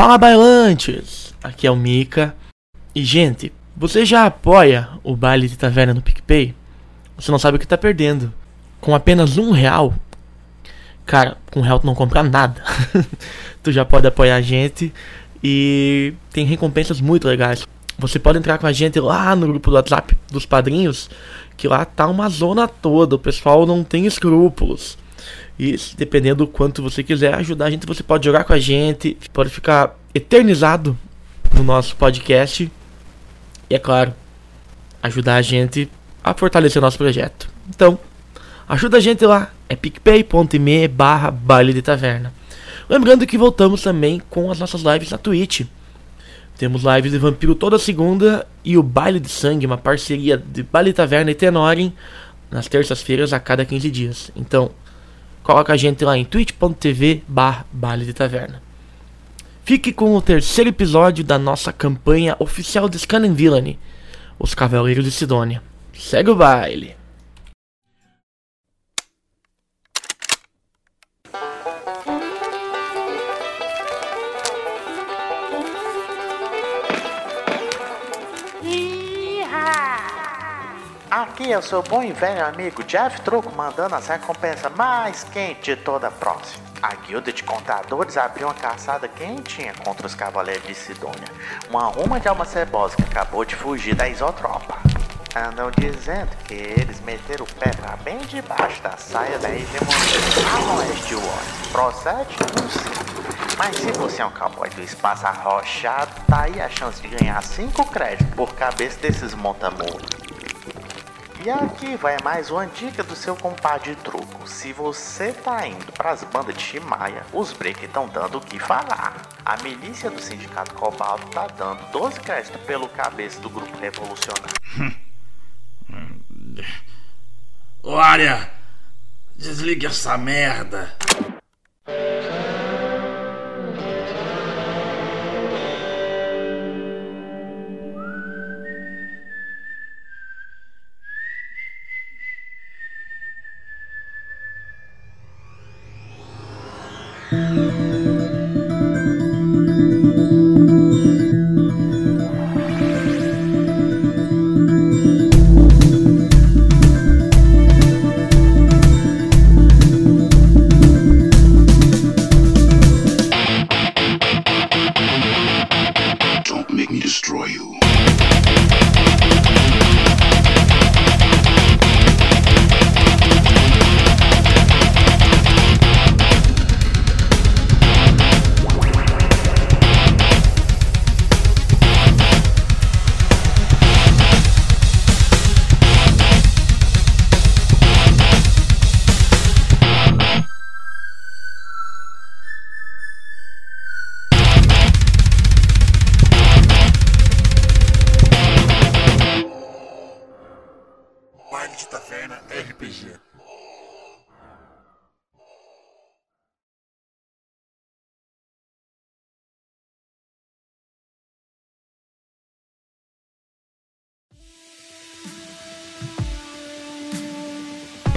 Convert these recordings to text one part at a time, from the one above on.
Fala bailantes! Aqui é o Mika. E gente, você já apoia o baile de taverna no PicPay? Você não sabe o que tá perdendo. Com apenas um real, cara, com um real tu não compra nada. tu já pode apoiar a gente e tem recompensas muito legais. Você pode entrar com a gente lá no grupo do WhatsApp dos padrinhos, que lá tá uma zona toda, o pessoal não tem escrúpulos. E dependendo do quanto você quiser ajudar a gente, você pode jogar com a gente, pode ficar eternizado no nosso podcast. E é claro, ajudar a gente a fortalecer o nosso projeto. Então, ajuda a gente lá, é picpay.me barra baile de taverna. Lembrando que voltamos também com as nossas lives na Twitch. Temos lives de Vampiro toda segunda e o Baile de Sangue, uma parceria de Baile Taverna e Tenorin, nas terças-feiras a cada 15 dias. Então, coloca a gente lá em twitch.tv Baile de Taverna. Fique com o terceiro episódio da nossa campanha oficial de Scanning Villainy, Os Cavaleiros de Sidônia. Segue o baile! Aqui é o seu bom e velho amigo Jeff Truco mandando as recompensas mais quentes de toda a próxima. A guilda de contadores abriu uma caçada quentinha contra os cavaleiros de Sidônia. Uma ruma de alma cebosa que acabou de fugir da isotropa. Andam dizendo que eles meteram o pé pra bem debaixo da saia da hegemonia a oeste War. Procede? Não sei. Mas se você é um cowboy do espaço arrochado, tá aí a chance de ganhar 5 créditos por cabeça desses montamuros. E aqui vai mais uma dica do seu compadre truco. Se você tá indo pras bandas de Shimaia, os break estão dando o que falar. A milícia do Sindicato Cobalto tá dando 12 créditos pelo cabeça do grupo revolucionário. Ô área, desligue essa merda.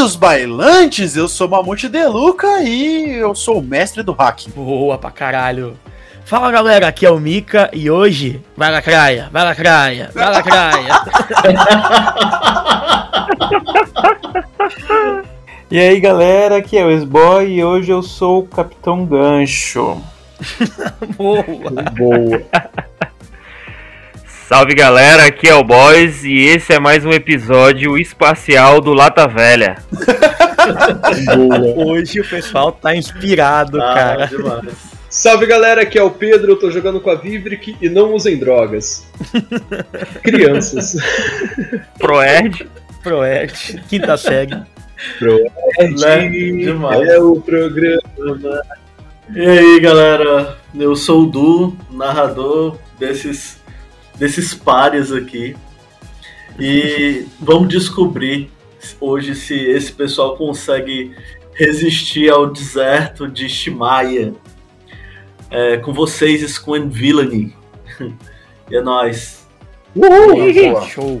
Bem-vindos, bailantes! Eu sou Mamute Deluca e eu sou o mestre do hacking. Boa pra caralho! Fala galera, aqui é o Mika e hoje vai lacraia, vai lacraia, vai lacraia. E aí galera, aqui é o S-Boy e hoje eu sou o Capitão Gancho. Boa! Boa. Salve galera, aqui é o Boys e esse é mais um episódio espacial do Lata Velha. Hoje o pessoal tá inspirado, Ah, cara. demais. Salve galera, aqui é o Pedro, eu tô jogando com a Vivric e não usem drogas. Crianças. Proerd. Proerd, quinta série. Né? Demais. É o programa. E aí, galera? Eu sou o Du, narrador desses, desses pares aqui. E vamos descobrir hoje se esse pessoal consegue resistir ao deserto de Shimaya. É, com vocês, Squan Villainy. E é nóis. Boa. Show.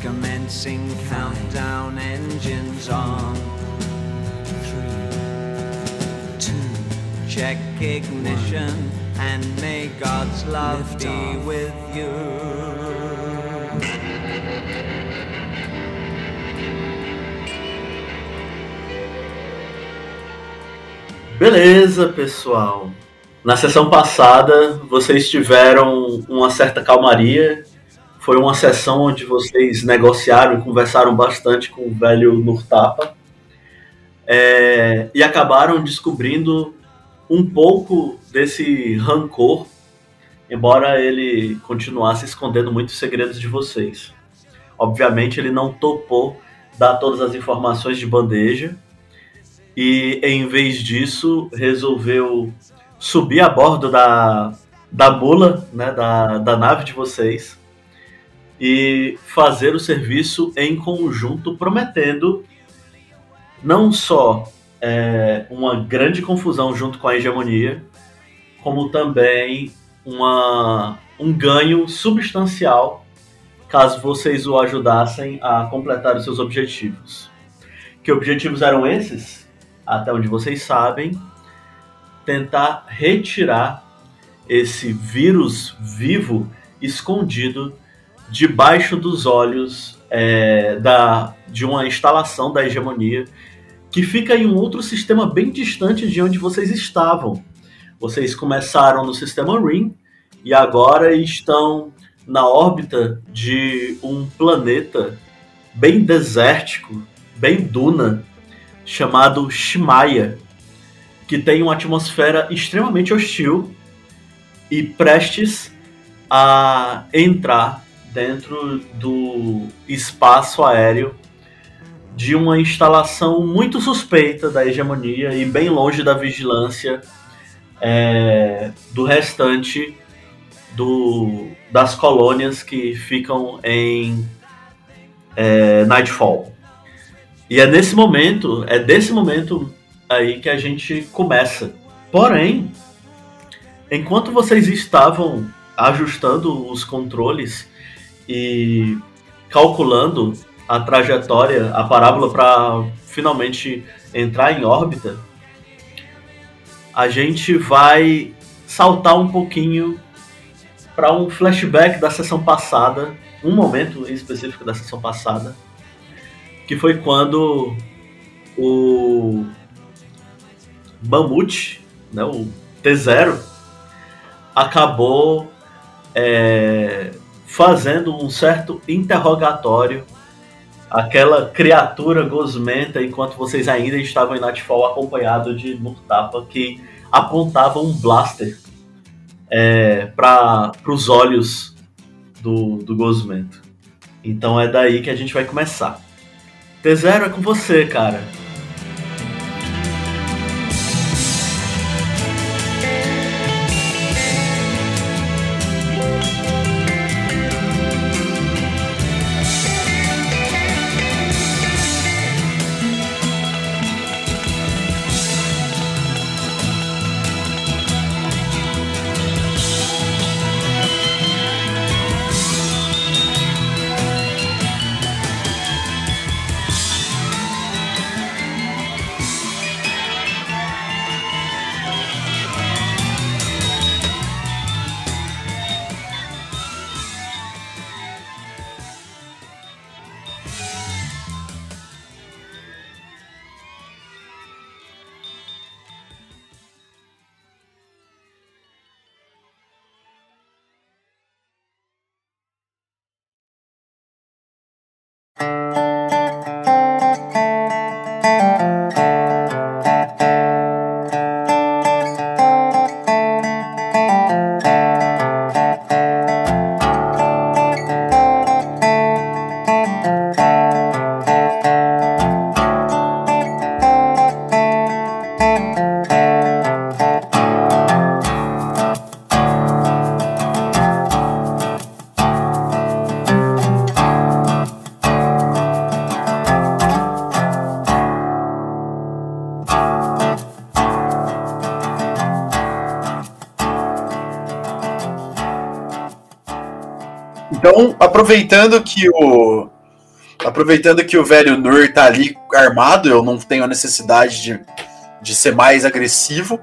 Commencing countdown engines on. Three, two. Check ignition and may God's love be with you. Beleza, pessoal. Na sessão passada, vocês tiveram uma certa calmaria. Foi uma sessão onde vocês negociaram e conversaram bastante com o velho Nurtapa. É, e acabaram descobrindo um pouco desse rancor, embora ele continuasse escondendo muitos segredos de vocês. Obviamente, ele não topou dar todas as informações de bandeja, e em vez disso resolveu subir a bordo da, da mula, né, da, da nave de vocês e fazer o serviço em conjunto, prometendo não só é, uma grande confusão junto com a hegemonia, como também uma, um ganho substancial caso vocês o ajudassem a completar os seus objetivos. Que objetivos eram esses? até onde vocês sabem, tentar retirar esse vírus vivo escondido debaixo dos olhos é, da, de uma instalação da hegemonia que fica em um outro sistema bem distante de onde vocês estavam. Vocês começaram no sistema Ring e agora estão na órbita de um planeta bem desértico, bem duna, chamado Shimaya, que tem uma atmosfera extremamente hostil e prestes a entrar dentro do espaço aéreo de uma instalação muito suspeita da hegemonia e bem longe da vigilância é, do restante do, das colônias que ficam em é, Nightfall. E é nesse momento, é desse momento aí que a gente começa. Porém, enquanto vocês estavam ajustando os controles e calculando a trajetória, a parábola para finalmente entrar em órbita, a gente vai saltar um pouquinho para um flashback da sessão passada, um momento em específico da sessão passada, que foi quando o Mamute, né, o T0, acabou é, fazendo um certo interrogatório aquela criatura gosmenta enquanto vocês ainda estavam em Nightfall acompanhado de Murtapa que apontava um blaster é, para os olhos do, do gosmento. Então é daí que a gente vai começar. T0 é com você, cara. Aproveitando que o. Aproveitando que o velho Nur tá ali armado, eu não tenho a necessidade de, de ser mais agressivo.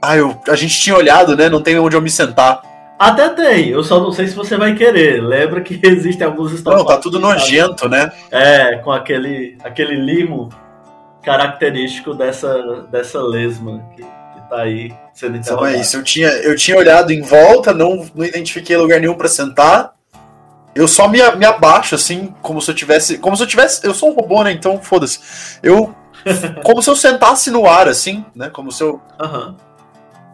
Ah, eu, a gente tinha olhado, né? Não tem onde eu me sentar. Até tem, eu só não sei se você vai querer. Lembra que existem alguns. Não, tá tudo nojento, né? É, com aquele, aquele limo característico dessa, dessa lesma que, que tá aí sendo Então é isso. Eu tinha, eu tinha olhado em volta, não, não identifiquei lugar nenhum pra sentar. Eu só me, me abaixo, assim, como se eu tivesse. Como se eu tivesse. Eu sou um robô, né? Então foda-se. Eu. Como se eu sentasse no ar, assim, né? Como se eu. Aham.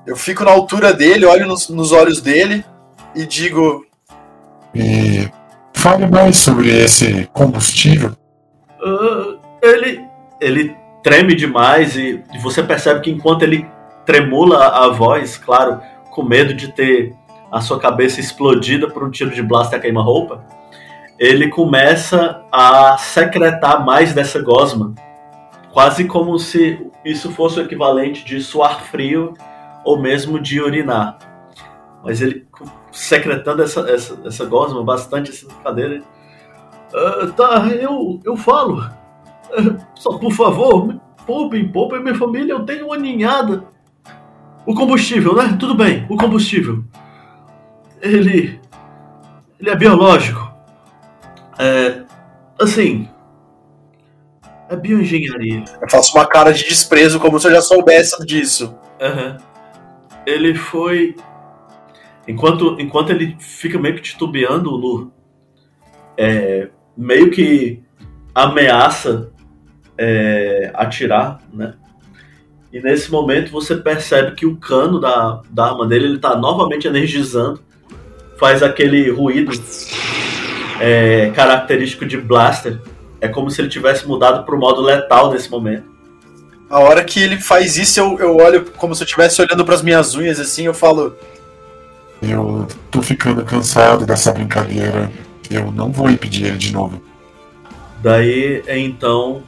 Eu fico na altura dele, olho nos, nos olhos dele e digo. E fale mais sobre esse combustível. Ah, ele, ele treme demais e, e você percebe que enquanto ele tremula a voz, claro, com medo de ter a sua cabeça explodida por um tiro de blaster a queima-roupa, ele começa a secretar mais dessa gosma. Quase como se isso fosse o equivalente de suar frio ou mesmo de urinar. Mas ele secretando essa, essa, essa gosma bastante essa cadeira. "Ah, tá, eu, eu falo. Ah, Só por favor, poupem, poupem minha família, eu tenho uma ninhada. O combustível, né? Tudo bem, o combustível. Ele. Ele é biológico. É. Assim. É bioengenharia. Eu faço uma cara de desprezo, como se eu já soubesse disso. Aham. Ele foi. Enquanto, enquanto ele fica meio que titubeando, o Lu é, meio que ameaça é, atirar, né? E nesse momento você percebe que o cano da, da arma dele ele tá novamente energizando, faz aquele ruído é, característico de blaster. É como se ele tivesse mudado pro modo letal nesse momento. A hora que ele faz isso, eu, eu olho como se eu estivesse olhando pras minhas unhas assim, eu falo. Eu tô ficando cansado dessa brincadeira. Eu não vou impedir ele de novo. Daí, então,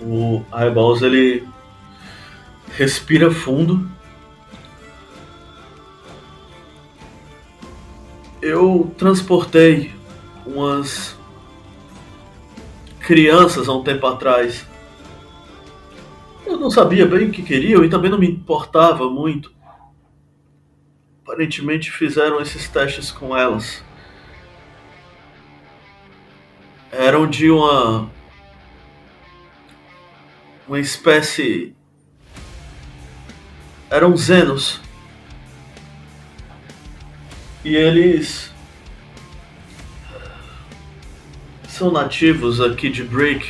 o Eyeballs ele respira fundo. Eu transportei umas crianças há um tempo atrás. Eu não sabia bem o que queriam e também não me importava muito. aparentemente fizeram esses testes com elas. Eram de uma uma espécie eram Zenos. E eles são nativos aqui de Break.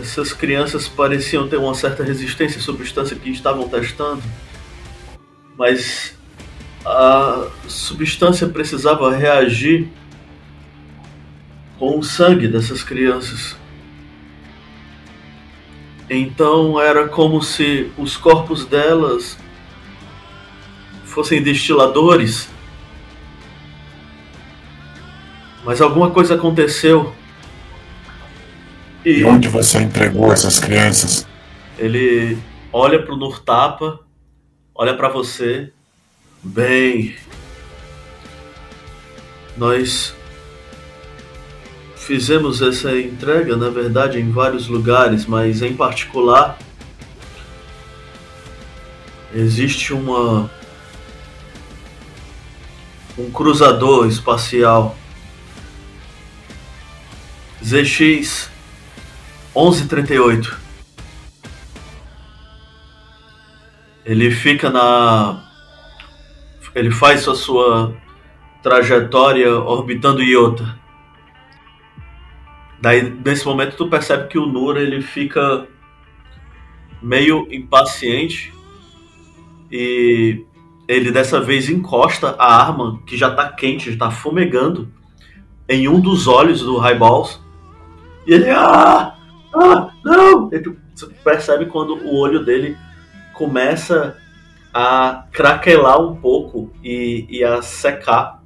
Essas crianças pareciam ter uma certa resistência à substância que estavam testando, mas a substância precisava reagir com o sangue dessas crianças. Então era como se os corpos delas fossem destiladores. Mas alguma coisa aconteceu. E onde você entregou essas crianças? Ele olha pro Nurtapa, olha para você. Bem, nós fizemos essa entrega, na verdade, em vários lugares, mas em particular existe uma um cruzador espacial ZX 1138. Ele fica na ele faz a sua trajetória orbitando Iota. Daí, nesse momento, tu percebe que o Nur ele fica meio impaciente e ele dessa vez encosta a arma que já tá quente, já tá fumegando em um dos olhos do Highballs. E ele, ah, ah, não! Ele, você percebe quando o olho dele começa a craquelar um pouco e, e a secar.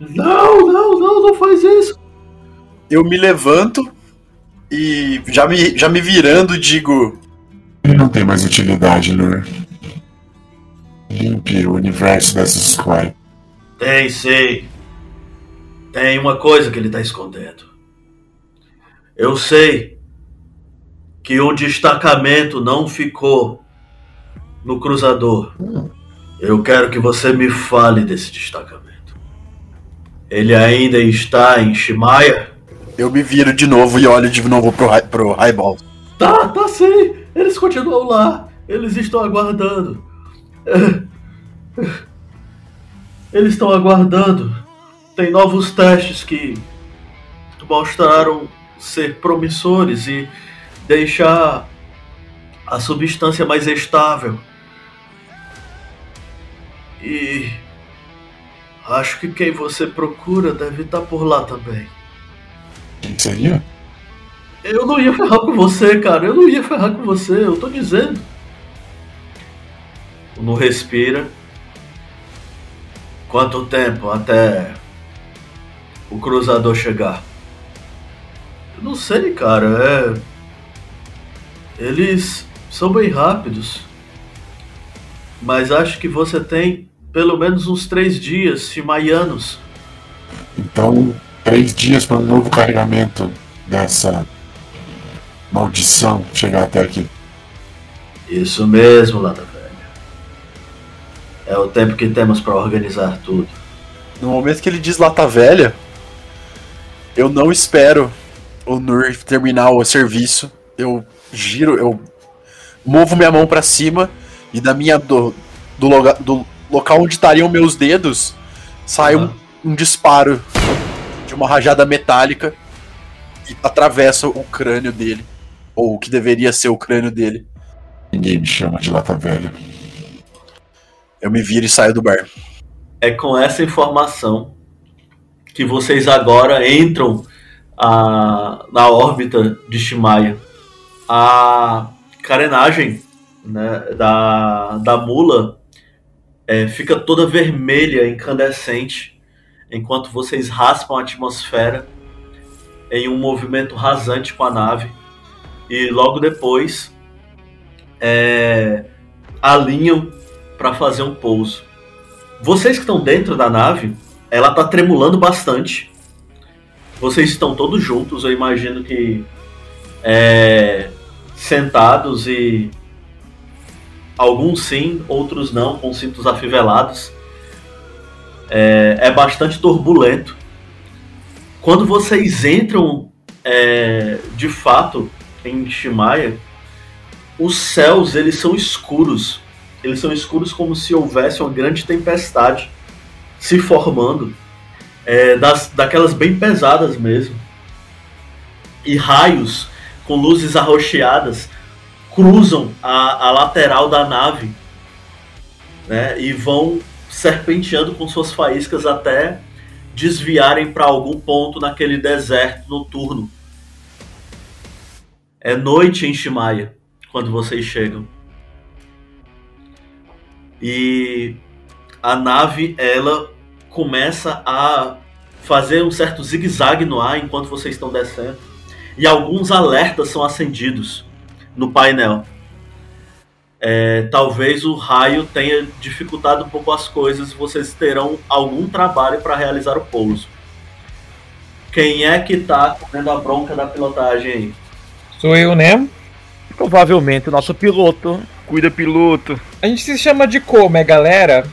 Não, não, não, não faz isso! Eu me levanto e já me, já me virando digo. Ele não tem mais utilidade, Lur. Limpe o universo dessas Squire. Tem, sei. Tem uma coisa que ele tá escondendo. Eu sei que um destacamento não ficou no cruzador. Eu quero que você me fale desse destacamento. Ele ainda está em Shimaya? Eu me viro de novo e olho de novo pro, pro Highball. Tá, tá sim. Eles continuam lá. Eles estão aguardando. Eles estão aguardando. Tem novos testes que mostraram ser promissores e deixar a substância mais estável. E acho que quem você procura deve estar por lá também. Quem seria? Eu não ia ferrar com você, cara. Eu não ia ferrar com você, eu tô dizendo. Não respira. Quanto tempo até o cruzador chegar? Eu não sei, cara. É. Eles são bem rápidos. Mas acho que você tem pelo menos uns três dias chimaianos. Então, três dias para um novo carregamento dessa maldição chegar até aqui. Isso mesmo, Lata. É o tempo que temos para organizar tudo. No momento que ele diz lata velha, eu não espero o Nur terminar o serviço. Eu giro, eu movo minha mão pra cima e da minha do, do, loga- do local onde estariam meus dedos sai um, um disparo de uma rajada metálica e atravessa o crânio dele, ou o que deveria ser o crânio dele. Ninguém me chama de lata velha. Eu me viro e saio do bar. É com essa informação que vocês agora entram a, na órbita de Shimaya. A carenagem né, da, da mula é, fica toda vermelha, incandescente, enquanto vocês raspam a atmosfera em um movimento rasante com a nave. E logo depois é, alinham para fazer um pouso. Vocês que estão dentro da nave, ela tá tremulando bastante. Vocês estão todos juntos, eu imagino que é, sentados e Alguns sim, outros não, com cintos afivelados. É, é bastante turbulento. Quando vocês entram é, de fato em Shimaya, os céus eles são escuros. Eles são escuros como se houvesse uma grande tempestade se formando, é, das, daquelas bem pesadas mesmo. E raios com luzes arroxeadas cruzam a, a lateral da nave né, e vão serpenteando com suas faíscas até desviarem para algum ponto naquele deserto noturno. É noite em Shimaya quando vocês chegam. E a nave ela começa a fazer um certo zigue-zague no ar enquanto vocês estão descendo. E alguns alertas são acendidos no painel. É, talvez o raio tenha dificultado um pouco as coisas e vocês terão algum trabalho para realizar o pouso. Quem é que tá comendo a bronca da pilotagem aí? Sou eu, né? Provavelmente o nosso piloto. Cuida, piloto. A gente se chama de como, é galera?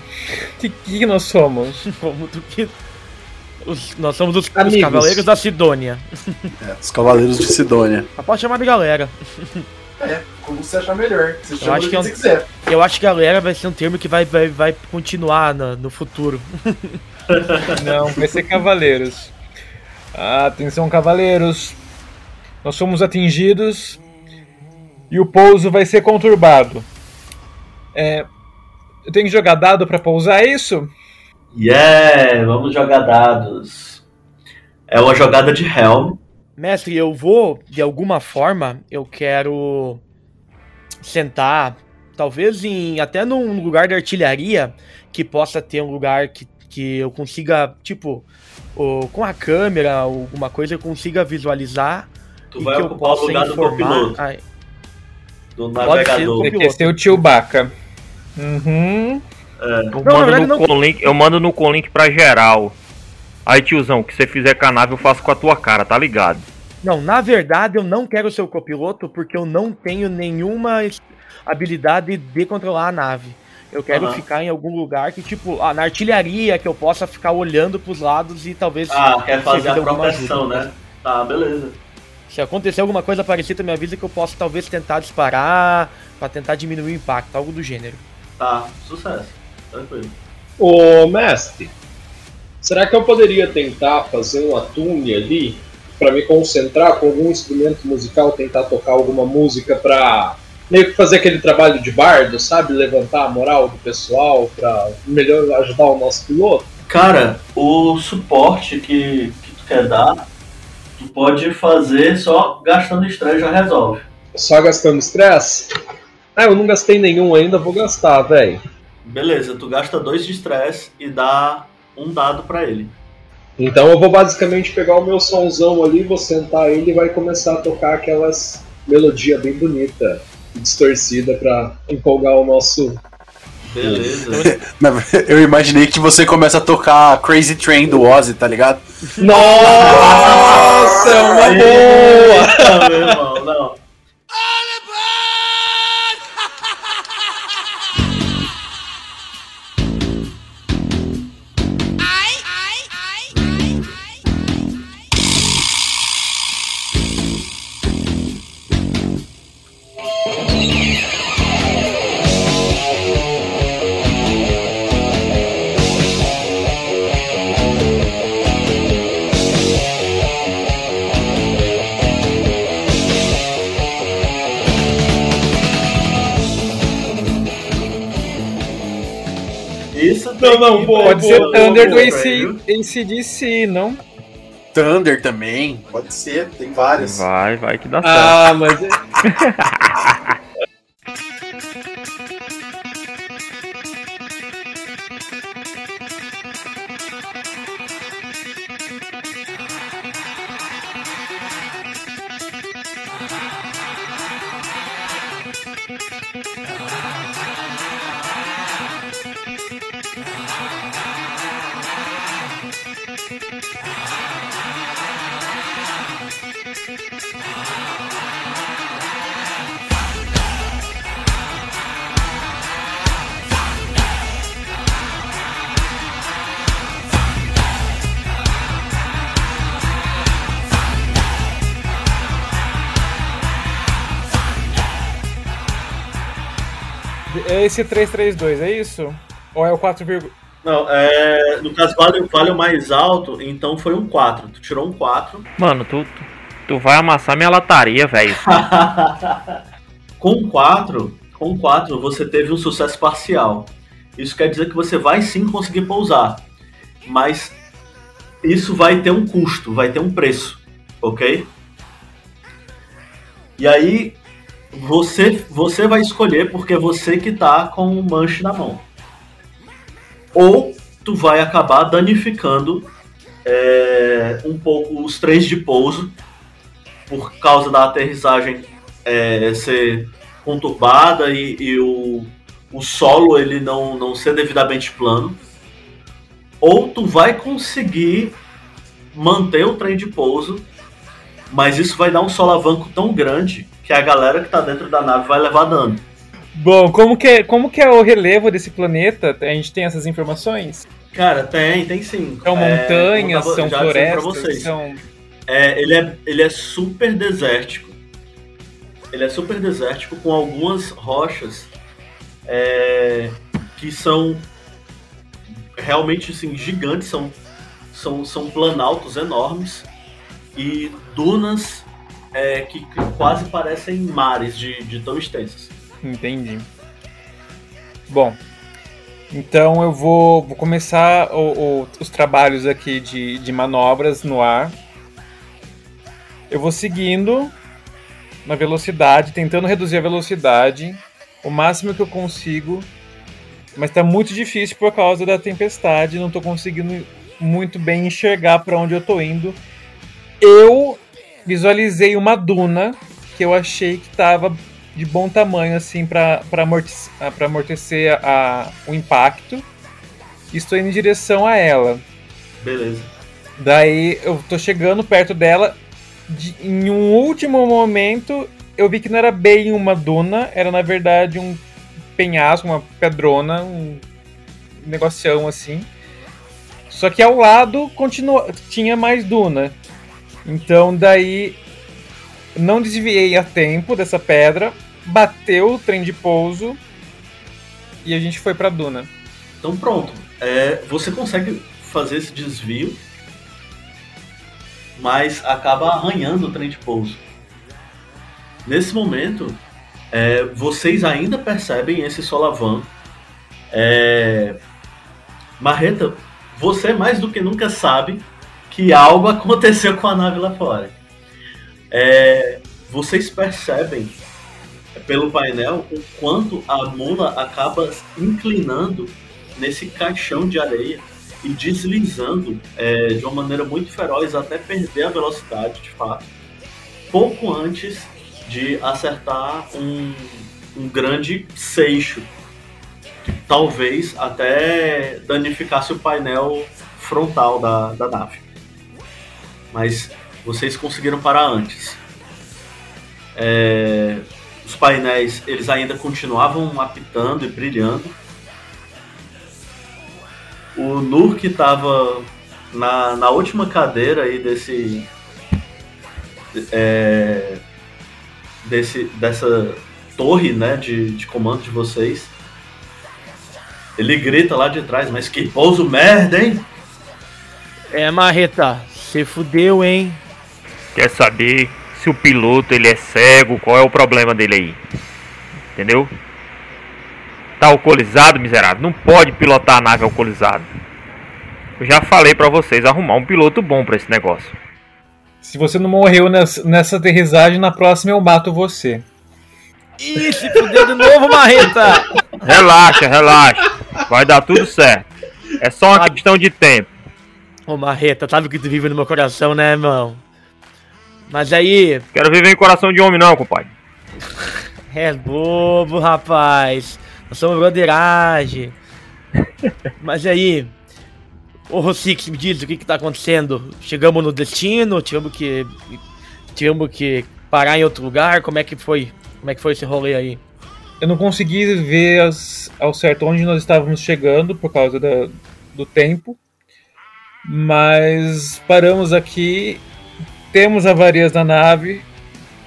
Que que nós somos? Como do que. Os- nós somos os, os. Cavaleiros da Sidônia. É, os Cavaleiros de Sidônia. Mas pode chamar de galera. É, como você achar melhor. Você Eu acho que é um- Eu acho que galera vai ser um termo que vai, vai, vai continuar no, no futuro. Não, vai ser cavaleiros. Atenção, cavaleiros. Nós somos atingidos e o pouso vai ser conturbado. É, eu tenho que jogar dado pra pousar, é isso? Yeah, vamos jogar dados. É uma jogada de Helm. Mestre, eu vou, de alguma forma, eu quero sentar, talvez em até num lugar de artilharia que possa ter um lugar que, que eu consiga, tipo, o- com a câmera, alguma coisa, eu consiga visualizar. Tu e vai que eu ocupar o possa lugar do copiloto. Do Pode ser o navegador. copiloto. Vai ser o Chewbacca. Uhum. É. Eu Não, mando, no não- Conlink, eu mando no Conlink pra geral. Aí, tiozão, o que você fizer com a nave eu faço com a tua cara, tá ligado? Não, na verdade eu não quero ser o copiloto porque eu não tenho nenhuma habilidade de controlar a nave. Eu quero Aham. ficar em algum lugar que, tipo, ah, na artilharia, que eu possa ficar olhando pros lados e talvez. Ah, quer fazer a proteção, ajuda. né? Tá, beleza. Se acontecer alguma coisa parecida, me avisa que eu posso talvez tentar disparar pra tentar diminuir o impacto, algo do gênero. Tá, sucesso. Tranquilo. Ô, mestre, será que eu poderia tentar fazer uma tune ali pra me concentrar com algum instrumento musical, tentar tocar alguma música pra meio que fazer aquele trabalho de bardo, sabe? Levantar a moral do pessoal pra melhor ajudar o nosso piloto? Cara, o suporte que, que tu quer dar, tu pode fazer só gastando estresse já resolve. Só gastando estresse? Ah, eu não gastei nenhum ainda, vou gastar, velho. Beleza, tu gasta dois de estresse e dá um dado pra ele. Então eu vou basicamente pegar o meu somzão ali, vou sentar ele e vai começar a tocar aquelas melodia bem bonita e distorcida pra empolgar o nosso. Beleza. Eu imaginei que você começa a tocar Crazy Train do Ozzy, tá ligado? Nossa, é uma boa! Não, meu irmão, não. Não, boa, Pode boa, ser boa, Thunder do boa, velho. ACDC, não? Thunder também. Pode ser, tem vários. Vai, vai que dá certo. Ah, mas. esse 332, é isso? Ou é o 4, Não, é, no caso vale, vale o mais alto, então foi um 4. Tu tirou um 4. Mano, tu, tu, tu vai amassar minha lataria, velho. com 4, com 4 você teve um sucesso parcial. Isso quer dizer que você vai sim conseguir pousar. Mas isso vai ter um custo, vai ter um preço, ok? E aí você você vai escolher porque é você que tá com o manche na mão. Ou tu vai acabar danificando é, um pouco os trens de pouso por causa da aterrissagem é, ser conturbada e, e o, o solo ele não, não ser devidamente plano. Ou tu vai conseguir manter o trem de pouso, mas isso vai dar um solavanco tão grande que a galera que tá dentro da nave vai levar dano. Bom, como que, é, como que é o relevo desse planeta? A gente tem essas informações? Cara, tem, tem sim. São É, montanhas, tava- são florestas, são... É, ele, é, ele é super desértico. Ele é super desértico com algumas rochas é, que são realmente assim, gigantes, são, são, são planaltos enormes e dunas é, que, quase parecem mares de, de tão extensas. Entendi. Bom, então eu vou, vou começar o- o- os trabalhos aqui de, de manobras no ar. Eu vou seguindo na velocidade, tentando reduzir a velocidade o máximo que eu consigo, mas tá muito difícil por causa da tempestade, não tô conseguindo muito bem enxergar para onde eu tô indo. Eu visualizei uma duna que eu achei que tava de bom tamanho assim para amortecer, pra amortecer a- a- o impacto. Estou indo em direção a ela. Beleza. Daí eu tô chegando perto dela. de- em um último momento, eu vi que não era bem uma duna, era na verdade um penhasco, uma pedrona, um negocião assim. Só que ao lado continua, tinha mais duna. Então daí não desviei a tempo dessa pedra, bateu o trem de pouso e a gente foi pra duna. Então pronto. É, você consegue fazer esse desvio, mas acaba arranhando o trem de pouso. Nesse momento, é, vocês ainda percebem esse solavanco. É, Marreta, você mais do que nunca sabe que algo aconteceu com a nave lá fora. É, vocês percebem pelo painel o quanto a mula acaba inclinando nesse caixão de areia e deslizando é, de uma maneira muito feroz até perder a velocidade de fato, pouco antes de acertar um, um grande seixo que talvez até danificasse o painel frontal da, da nave. Mas vocês conseguiram parar antes. É, os painéis eles ainda continuavam apitando e brilhando. O Nur que estava na, na última cadeira aí desse, é, desse dessa torre né, de, de comando de vocês. Ele grita lá de trás, mas que pouso merda, hein? É, Marreta, você fudeu, hein? Quer saber se o piloto ele é cego, qual é o problema dele aí? Entendeu? Tá alcoolizado, miserável. Não pode pilotar a nave alcoolizado. Eu já falei pra vocês arrumar um piloto bom pra esse negócio. Se você não morreu nessa, nessa aterrissagem, na próxima eu mato você. Ih, se fudeu de novo, Marreta! Relaxa, relaxa. Vai dar tudo certo. É só uma questão de tempo. Ô, Marreta, sabe o que tu vive no meu coração, né, irmão? Mas aí, Quero viver em coração de homem não, compadre. é bobo, rapaz. Nós somos broderagem. Mas aí, ô Rossix, me diz o que que tá acontecendo? Chegamos no destino? Tivemos que. Tivemos que parar em outro lugar? Como é que foi? Como é que foi esse rolê aí? Eu não consegui ver as- ao certo onde nós estávamos chegando por causa da- do tempo, mas paramos aqui, temos avarias na nave,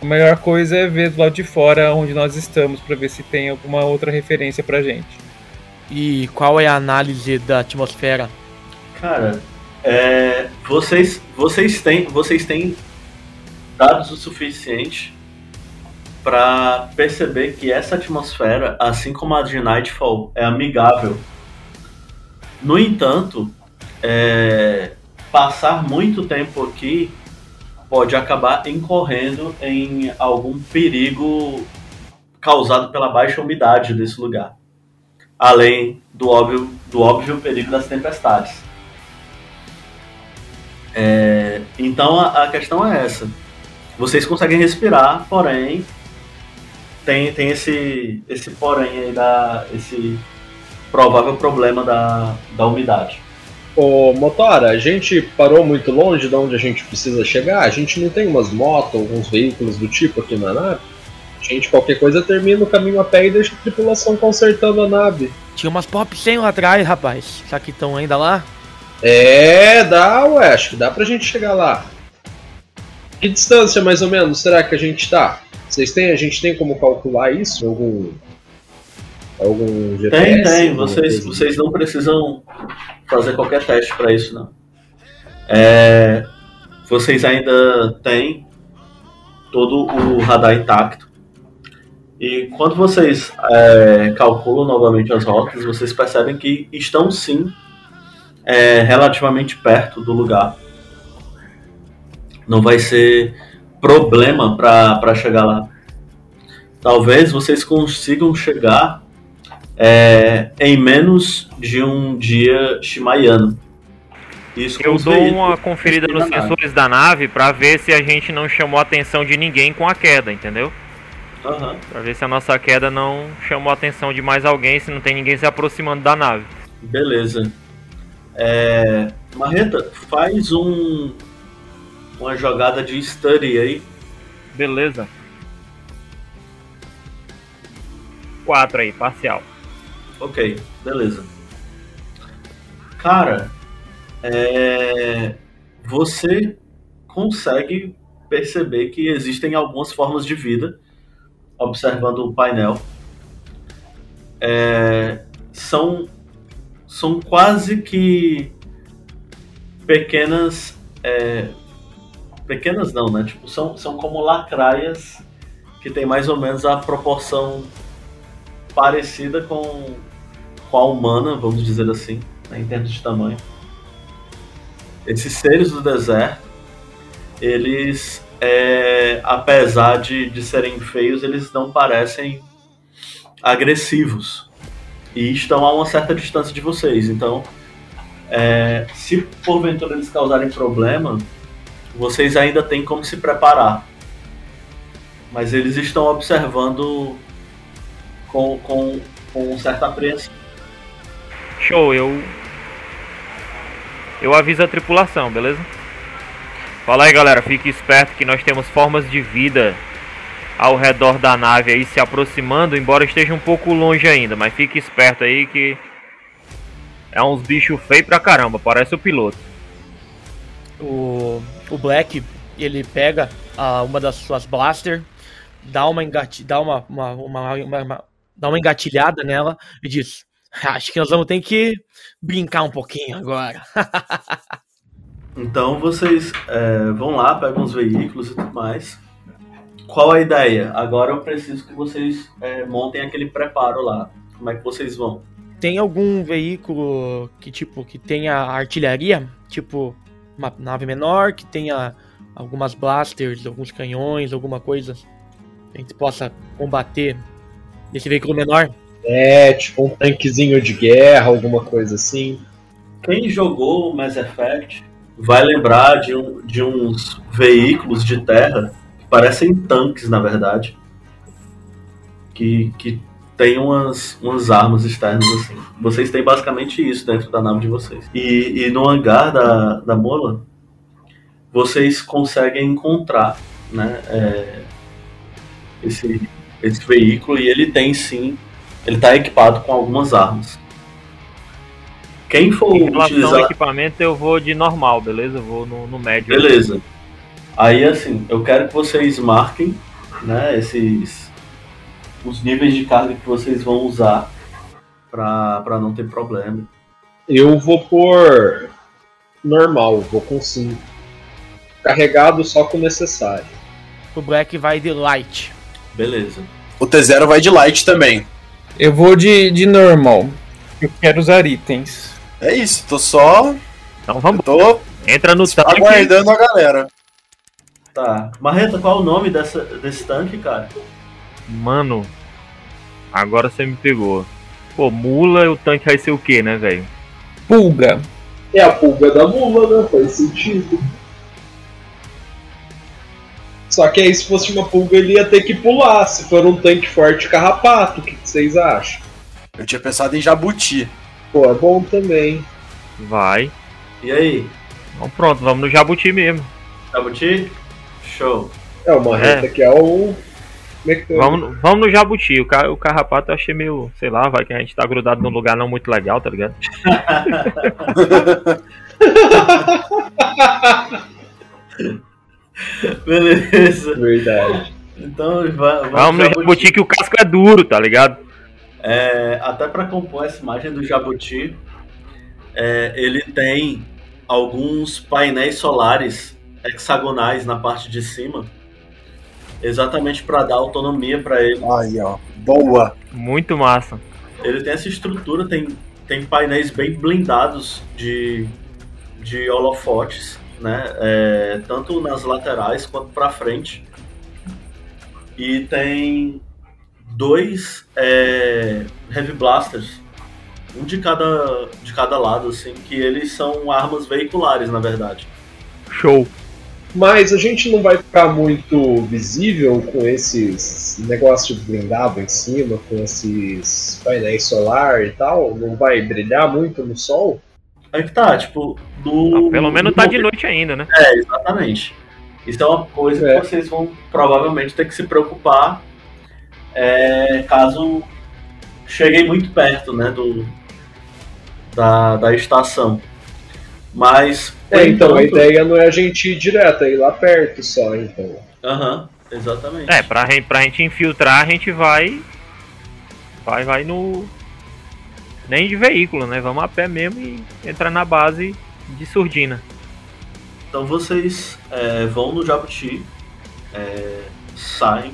A melhor coisa é ver do lado de fora onde nós estamos para ver se tem alguma outra referência pra gente. E qual é a análise da atmosfera? Cara, é, vocês, vocês, têm, vocês têm dados o suficiente para perceber que essa atmosfera, assim como a de Nightfall, é amigável. No entanto, é, passar muito tempo aqui pode acabar incorrendo em algum perigo causado pela baixa umidade desse lugar, além do óbvio, do óbvio perigo das tempestades. É, então a, a questão é essa. Vocês conseguem respirar, porém tem, tem esse, esse porém aí da. esse provável problema da, da umidade. Ô, Motora, a gente parou muito longe de onde a gente precisa chegar? A gente não tem umas motos, alguns veículos do tipo aqui na nave? A gente, qualquer coisa, termina o caminho a pé e deixa a tripulação consertando a nave. Tinha umas pop 100 lá atrás, rapaz. Será que estão ainda lá? É, dá, ué, acho que dá pra gente chegar lá. Que distância, mais ou menos, será que a gente tá? Vocês têm, a gente tem como calcular isso? Algum. Algum GPS? Tem, tem. Vocês, coisa? vocês não precisam fazer qualquer teste para isso, não. É, vocês ainda têm todo o radar intacto. E quando vocês é, calculam novamente as rotas, vocês percebem que estão sim é, relativamente perto do lugar. Não vai ser problema para chegar lá. Talvez vocês consigam chegar é, em menos de um dia shimaiano. Isso Eu dou uma conferida nos nave. sensores da nave pra ver se a gente não chamou a atenção de ninguém com a queda, entendeu? Aham. Pra ver se a nossa queda não chamou a atenção de mais alguém, se não tem ninguém se aproximando da nave. Beleza. É, Marreta, faz um uma jogada de study aí. Beleza. 4 aí, parcial. Ok, beleza. Cara, é, você consegue perceber que existem algumas formas de vida observando o painel. É, são, são quase que pequenas. é, pequenas não, né? Tipo, são, são como lacraias que tem mais ou menos a proporção parecida com, a humana, vamos dizer assim, né, em termos de tamanho. Esses seres do deserto, eles, é, apesar de, de serem feios, eles não parecem agressivos e estão a uma certa distância de vocês. Então, é, se porventura eles causarem problema, vocês ainda têm como se preparar. Mas eles estão observando com, com, com certa apreensão. Show, eu. Eu aviso a tripulação, beleza? Fala aí galera, fique esperto que nós temos formas de vida ao redor da nave aí se aproximando, embora esteja um pouco longe ainda, mas fique esperto aí que é uns bichos feios pra caramba, parece o piloto. O, o Black, ele pega ah, uma das suas blaster, dá uma engati, dá uma, uma, uma, uma- uma- dá uma engatilhada nela e diz: "Acho que nós vamos ter que brincar um pouquinho agora". Então vocês é, vão lá, pegam os veículos e tudo mais. Qual a ideia? Agora eu preciso que vocês é, montem aquele preparo lá. Como é que vocês vão? Tem algum veículo que tipo que tenha artilharia, tipo uma nave menor que tenha algumas blasters, alguns canhões, alguma coisa que a gente possa combater esse veículo menor? É, tipo um tanquezinho de guerra, alguma coisa assim. Quem jogou Mass Effect vai lembrar de, um- de uns veículos de terra que parecem tanques, na verdade. Que, que tem umas, umas armas externas assim. Vocês têm basicamente isso dentro da nave de vocês. E, e no hangar da, da mola, vocês conseguem encontrar né, é, esse, esse veículo e ele tem sim. Ele está equipado com algumas armas. Quem for Em relação utilizar. ao equipamento eu vou de normal, beleza? Eu vou no, no médio. Beleza. Aí assim, eu quero que vocês marquem né, esses os níveis de carga que vocês vão usar para não ter problema. Eu vou por normal, vou com 5. Carregado só com o necessário. O Black vai de light. Beleza. O T0 vai de light também. Eu vou de, de normal. Eu quero usar itens. É isso, tô só. Então vamos. Tô Entra no tanque. aguardando a galera. Tá. Marreta, qual é o nome dessa, desse tanque, cara? Mano, agora você me pegou. Pô, mula, o tanque vai ser o quê, né, velho? Pulga. É a pulga da mula, né? Faz sentido. Só que aí se fosse uma pulga ele ia ter que pular. Se for um tanque forte carrapato, o que, que vocês acham? Eu tinha pensado em jabuti. Pô, é bom também. Vai. E aí? Então pronto, vamos no jabuti mesmo. Jabuti? Show. É, o Marreta que é o. mecânico. Vamos, vamos no jabuti. O, ca- o carrapato eu achei meio, sei lá, vai que a gente tá grudado num lugar não muito legal, tá ligado? Beleza. Verdade. Então va- Vamos no jabuti que o casco é duro, tá ligado? É, até para compor essa imagem do Jabuti, é, ele tem alguns painéis solares hexagonais na parte de cima, exatamente para dar autonomia para ele. Aí, ó. Boa. Muito massa. Ele tem essa estrutura, tem, tem painéis bem blindados de, de holofotes, né? É, tanto nas laterais quanto para frente. E tem dois é, Heavy Blasters, um de cada, de cada lado, assim, que eles são armas veiculares, na verdade. Show. Mas a gente não vai ficar muito visível com esses negócios de blindado em cima, com esses painéis solar e tal? Não vai brilhar muito no sol? Aí que tá, tipo, do. Ah, pelo menos do tá de noite ainda, né? É, exatamente. Isso é uma coisa É. que vocês vão provavelmente ter que se preocupar é, caso cheguem muito perto, né, do, da, da estação. Mas. É, então a enquanto- ideia não é a gente ir direto, é ir lá perto só, então. Aham, exatamente. É, pra pra gente infiltrar, a gente vai. Vai, vai no. Nem de veículo, né? Vamos a pé mesmo e entrar na base de surdina. Então vocês é, vão no Jabuti, é, saem.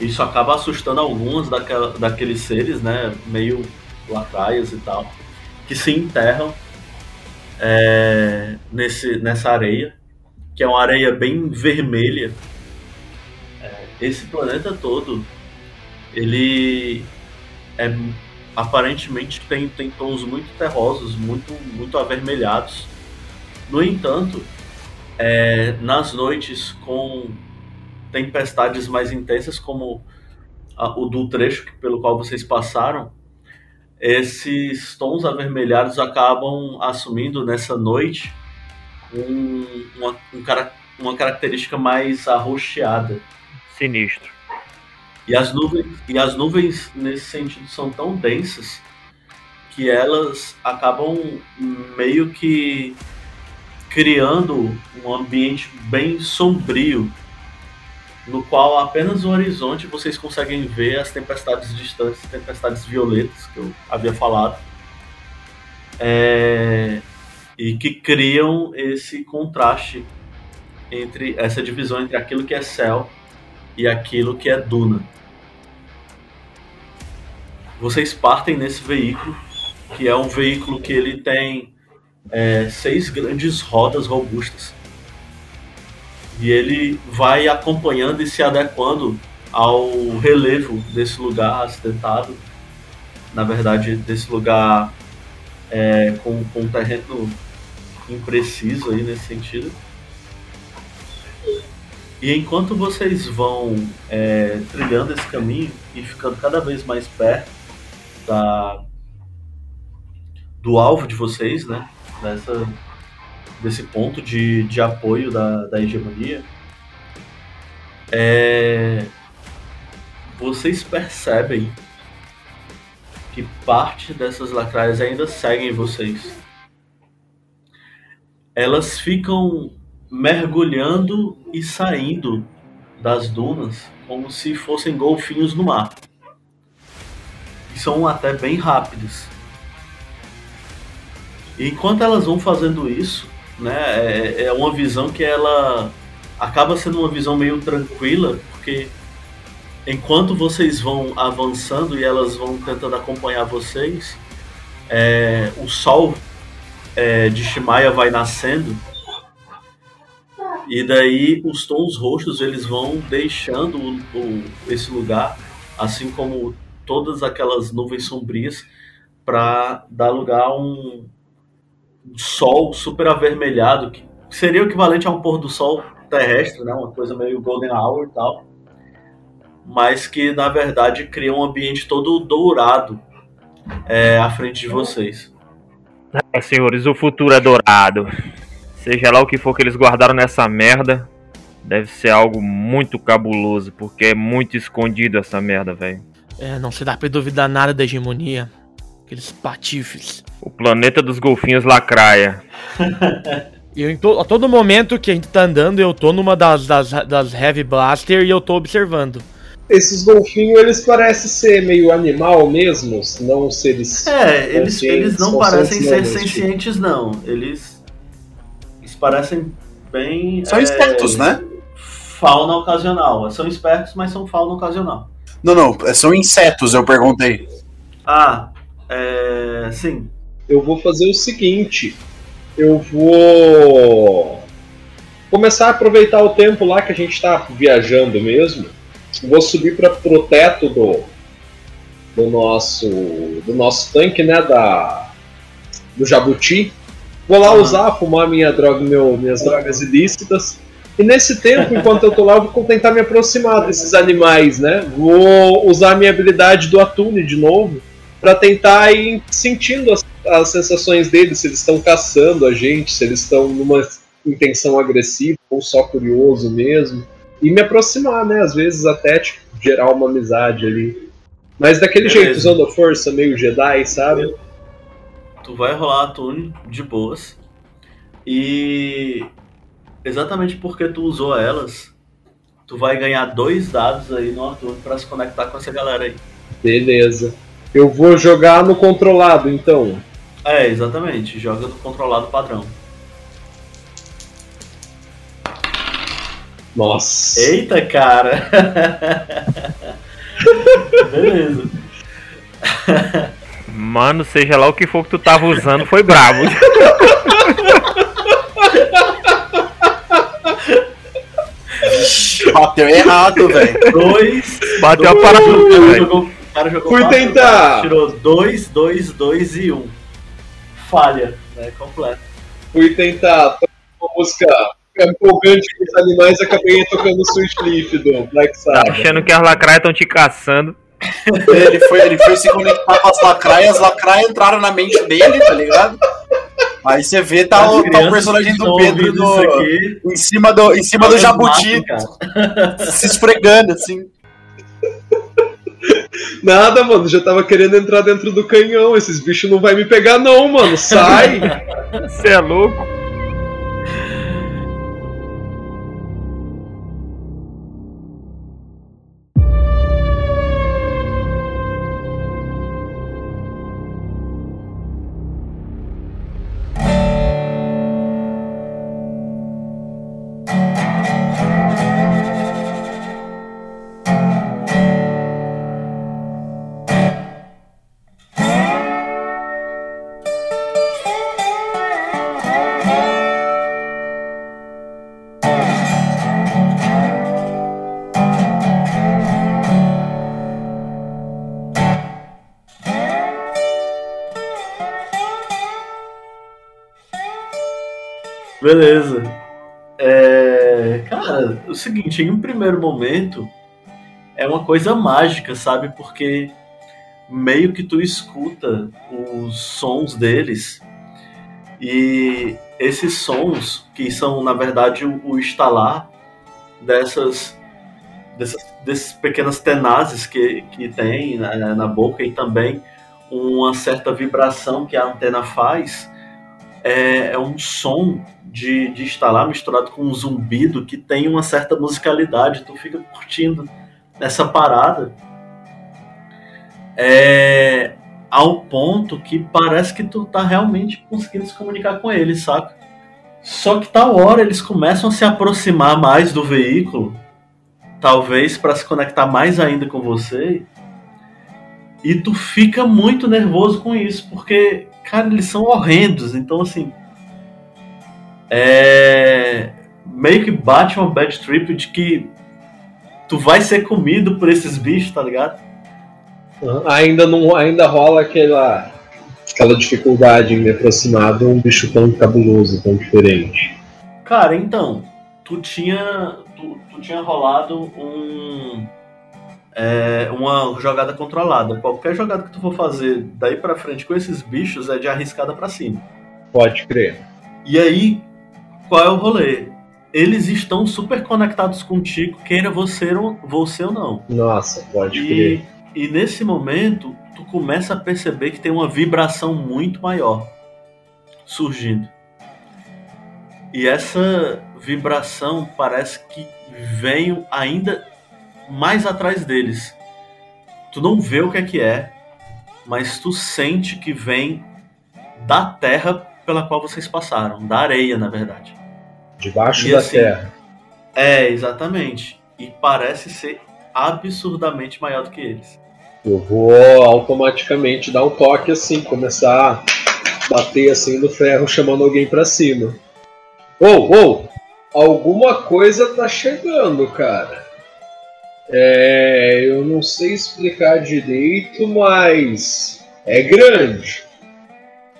Isso acaba assustando alguns daquela, daqueles seres, né? Meio lacraias e tal, que se enterram é, nesse, nessa areia, que é uma areia bem vermelha. É, esse planeta todo, ele é aparentemente tem, tem tons muito terrosos, muito, muito avermelhados. No entanto, é, nas noites com tempestades mais intensas, como a- o do trecho pelo qual vocês passaram, esses tons avermelhados acabam assumindo nessa noite um- uma, um uma característica mais arroxeada. Sinistro. E as nuvens, e as nuvens nesse sentido são tão densas que elas acabam meio que criando um ambiente bem sombrio, no qual apenas no horizonte vocês conseguem ver as tempestades distantes, tempestades violetas que eu havia falado, É, e que criam esse contraste entre essa divisão entre aquilo que é céu e aquilo que é duna. Vocês partem nesse veículo, que é um veículo que ele tem é, seis grandes rodas robustas. E ele vai acompanhando e se adequando ao relevo desse lugar acidentado. Na verdade, desse lugar é, com, com um terreno impreciso aí nesse sentido. E enquanto vocês vão é, trilhando esse caminho e ficando cada vez mais perto da, do alvo de vocês, né? Dessa, desse ponto de, de apoio da, da hegemonia, é, vocês percebem que parte dessas lacraias ainda seguem vocês. Elas ficam mergulhando e saindo das dunas como se fossem golfinhos no mar. E são até bem rápidos. E enquanto elas vão fazendo isso, né, é, é uma visão que ela acaba sendo uma visão meio tranquila, porque enquanto vocês vão avançando e elas vão tentando acompanhar vocês, é, o sol é, de Shimaya vai nascendo e daí os tons roxos eles vão deixando o, o, esse lugar, assim como todas aquelas nuvens sombrias, para dar lugar a um, sol super avermelhado, que seria o equivalente a um pôr do sol terrestre, né? uma coisa meio golden hour e tal, mas que na verdade cria um ambiente todo dourado é, à frente de vocês. É, senhores, o futuro é dourado. Seja lá o que for que eles guardaram nessa merda, deve ser algo muito cabuloso, porque é muito escondido essa merda, velho. É, não se dá pra duvidar nada da hegemonia. Aqueles patifes. O planeta dos golfinhos lacraia. Eu, to- a todo momento que a gente tá andando, eu tô numa das, das, das Heavy Blaster e eu tô observando. Esses golfinhos, eles parecem ser meio animal mesmo, não seres. É, eles, eles não parecem ser tipo, sencientes, não. Eles, eles parecem bem. São é, espertos, né? Fauna ocasional. São espertos, mas são fauna ocasional. Não, não, é, são insetos, eu perguntei. Ah, é. Sim. Eu vou fazer o seguinte: eu vou começar a aproveitar o tempo lá que a gente tá viajando mesmo. Vou subir para pro teto do, do nosso do nosso tanque, né, da do Jabuti. Vou lá usar, fumar minha droga, meu, minhas drogas ilícitas. E nesse tempo, enquanto eu tô lá, eu vou tentar me aproximar desses animais, né? Vou usar a minha habilidade do Atune de novo para tentar ir sentindo as, as sensações deles, se eles estão caçando a gente, se eles estão numa intenção agressiva ou só curioso mesmo. E me aproximar, né? Às vezes até tipo, gerar uma amizade ali. Mas daquele Beleza. jeito, usando a força, meio Jedi, sabe? Tu vai rolar a tune de boas. E exatamente porque tu usou elas, tu vai ganhar dois dados aí no Arthur pra se conectar com essa galera aí. Beleza. Eu vou jogar no controlado, então. É, exatamente. Joga no controlado padrão. Nossa. Eita, cara! Beleza. Mano, seja lá o que for que tu tava usando, foi brabo. Bateu errado, velho. Dois. Bateu a dois, parada, o cara velho. jogou- O cara jogou Fui quatro tentar. Tirou dois, dois, dois e um. Falha, né? Completo. Fui tentar uma música empolgante com os animais e acabei tocando Sweet Leaf do Black Tá Sabbath. achando que as lacraias estão te caçando. Ele foi, ele foi se conectar com as lacraias, as lacraias entraram na mente dele, tá ligado? Aí você vê, tá, o, tá o personagem do Pedro aqui, em cima do, em cima do jabuti, se esfregando, assim. Nada, mano, já tava querendo entrar dentro do canhão. Esses bichos não vai me pegar, não, mano. Sai! Você é louco? Beleza. É, cara, o seguinte, em um primeiro momento é uma coisa mágica, sabe? Porque meio que tu escuta os sons deles e esses sons que são na verdade o, o estalar dessas dessas, dessas pequenas tenazes que, que tem na, na boca e também uma certa vibração que a antena faz é, é um som de, de instalar misturado com um zumbido que tem uma certa musicalidade. Tu fica curtindo essa parada. É, ao ponto que parece que tu tá realmente conseguindo se comunicar com eles, saca? Só que tal hora eles começam a se aproximar mais do veículo, talvez para se conectar mais ainda com você, e tu fica muito nervoso com isso, porque, cara, eles são horrendos, então assim. É. Meio que bate uma bad trip de que tu vai ser comido por esses bichos, tá ligado? Ainda não ainda rola aquela aquela dificuldade em me aproximar de um bicho tão cabuloso, tão diferente. Cara, então, tu tinha tu, tu tinha rolado um é, uma jogada controlada. Qualquer jogada que tu for fazer daí pra frente com esses bichos é de arriscada pra cima. Pode crer. E aí, qual é o rolê? Eles estão super conectados contigo, queira você ou, você ou não. Nossa, pode E, crer. e nesse momento, tu começa a perceber que tem uma vibração muito maior surgindo. E essa vibração parece que vem ainda mais atrás deles. Tu não vê o que é que é, mas tu sente que vem da terra pela qual vocês passaram, da areia, na verdade. Debaixo E da assim, terra. É, exatamente. E parece ser absurdamente maior do que eles. Eu vou automaticamente dar um toque assim, começar a bater assim no ferro, chamando alguém pra cima. Ou, ou, alguma coisa tá chegando, cara. É, eu não sei explicar direito, mas é grande.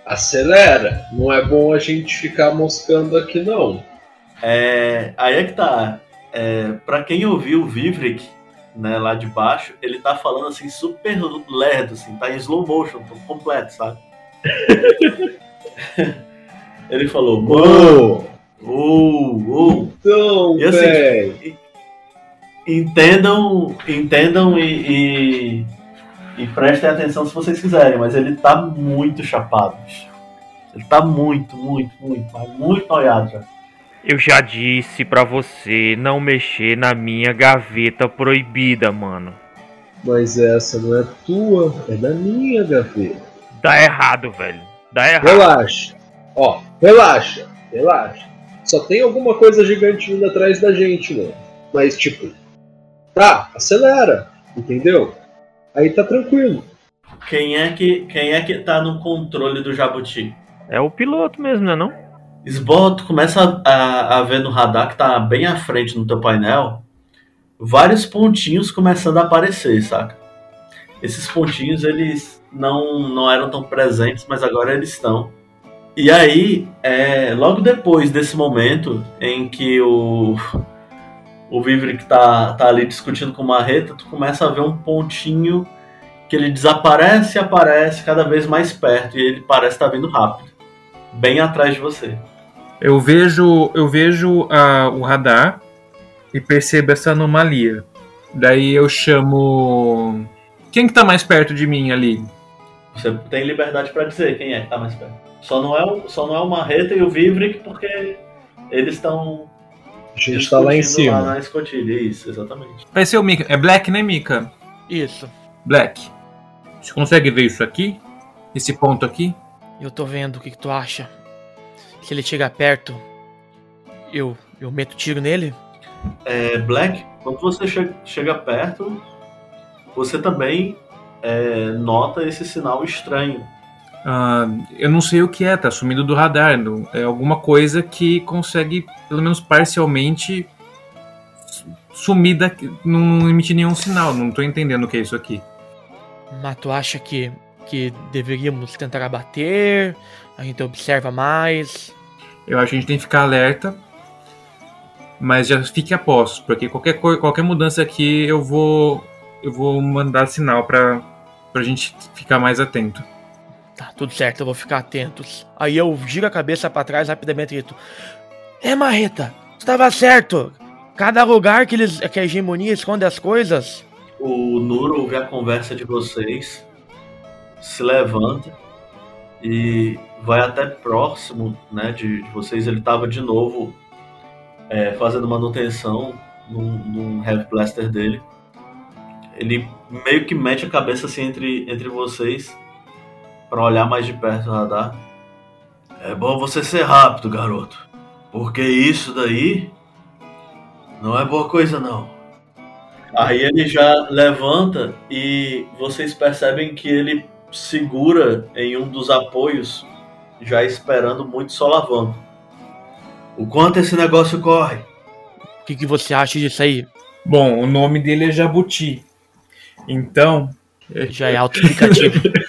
Acelera. Não é bom a gente ficar moscando aqui não. É, aí é que tá. É, para quem ouviu o Vivrik, né, lá de baixo, ele tá falando assim super lerdo, assim, tá em slow motion, completo, sabe? ele falou, mano, uh, uh. Então, E assim, e- entendam, entendam e, e, e prestem atenção se vocês quiserem, mas ele tá muito chapado, bicho. Ele tá muito, muito, muito, mas muito noiado já. Eu já disse pra você não mexer na minha gaveta proibida, mano. Mas essa não é tua, é da minha gaveta. Dá errado, velho. Dá errado. Relaxa. Ó, relaxa, relaxa. Só tem alguma coisa gigante vindo atrás da gente, mano. Mas tipo, tá, acelera, entendeu? Aí tá tranquilo. Quem é que, quem é que tá no controle do Jabuti? É o piloto mesmo, né não? Esbola, tu começa a, a, a ver no radar que tá bem à frente no teu painel vários pontinhos começando a aparecer, saca? Esses pontinhos eles não, não eram tão presentes, mas agora eles estão. E aí, é, logo depois desse momento em que o, o Vivrik tá, tá ali discutindo com o Marreta, tu começa a ver um pontinho que ele desaparece e aparece cada vez mais perto, e ele parece estar vindo rápido, bem atrás de você. Eu vejo, eu vejo ah, o radar e percebo essa anomalia. Daí eu chamo. Quem que tá mais perto de mim ali? Você tem liberdade pra dizer quem é que tá mais perto. Só não é o, só não é o Marreta e o Vivrik porque eles estão A gente tá lá em cima. lá na escotilha. Isso, exatamente. Vai ser o Mika. É Black, né, Mika? Isso. Black. Você consegue ver isso aqui? Esse ponto aqui? Eu tô vendo o que, que tu acha. Se ele chegar perto, eu, eu meto tiro nele? É, Black, quando você che- chega perto, você também é, nota esse sinal estranho. Ah, eu não sei o que é, tá sumindo do radar. não- É alguma coisa que consegue, pelo menos parcialmente, su- sumir daqui. Não emitir nenhum sinal. Não tô entendendo o que é isso aqui. Mas tu acha que, que deveríamos tentar abater? A gente observa mais? Eu acho que a gente tem que ficar alerta. Mas já fique a postos, porque qualquer, qualquer mudança aqui eu vou. Eu vou mandar sinal pra, pra gente ficar mais atento. Tá, tudo certo, eu vou ficar atentos. Aí eu giro a cabeça pra trás rapidamente e grito: É, Marreta, tu tava certo! Cada lugar que, eles, que a hegemonia esconde as coisas. O Nuro ouve a conversa de vocês, se levanta e vai até próximo né, de, de vocês. Ele estava de novo é, fazendo manutenção num, num Heavy Blaster dele. Ele meio que mete a cabeça assim entre, entre vocês para olhar mais de perto o radar. É bom você ser rápido, garoto. Porque isso daí não é boa coisa não. Aí ele já levanta e vocês percebem que ele segura em um dos apoios, já esperando muito solavanco. O quanto esse negócio corre? O que, que você acha disso aí? Bom, o nome dele é Jabuti. Então. Já é autoexplicativo.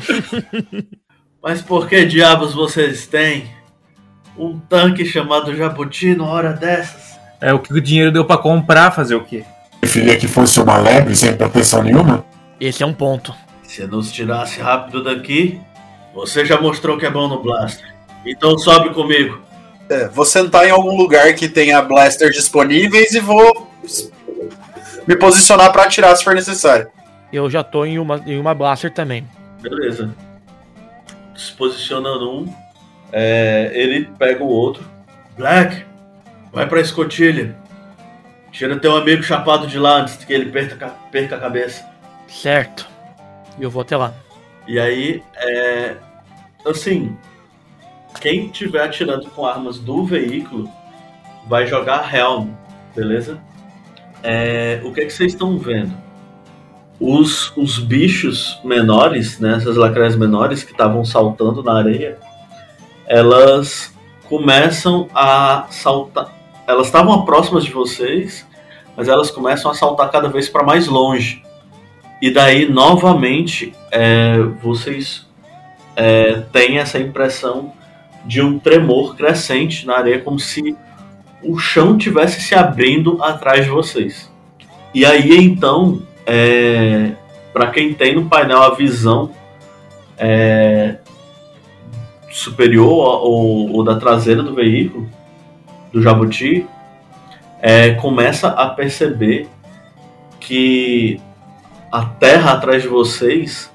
Mas por que diabos vocês têm um tanque chamado Jabuti numa hora dessas? É o que o dinheiro deu pra comprar, fazer o quê? Preferia que fosse uma lebre sem proteção nenhuma? Esse é um ponto. Se nos tirasse rápido daqui, você já mostrou que é bom no Blaster. Então sobe comigo. É, vou sentar em algum lugar que tenha blaster disponíveis e vou me posicionar pra atirar se for necessário. Eu já tô em uma, em uma blaster também. Beleza. Se posicionando um, é, ele pega o outro. Black, vai pra escotilha. Tira teu amigo chapado de lá antes que ele perca, perca a cabeça. Certo. Eu vou até lá. E aí, é, assim, quem estiver atirando com armas do veículo vai jogar Helm, beleza? É, o que, é que vocês estão vendo? Os, os bichos menores, né, essas lacraias menores que estavam saltando na areia, elas começam a saltar. Elas estavam próximas de vocês, mas elas começam a saltar cada vez para mais longe. E daí, novamente, é, vocês é, têm essa impressão de um tremor crescente na areia, como se o chão tivesse se abrindo atrás de vocês. E aí, então, é, para quem tem no painel a visão é, superior ou, ou, da traseira do veículo, do Jabuti, é, começa a perceber que a terra atrás de vocês,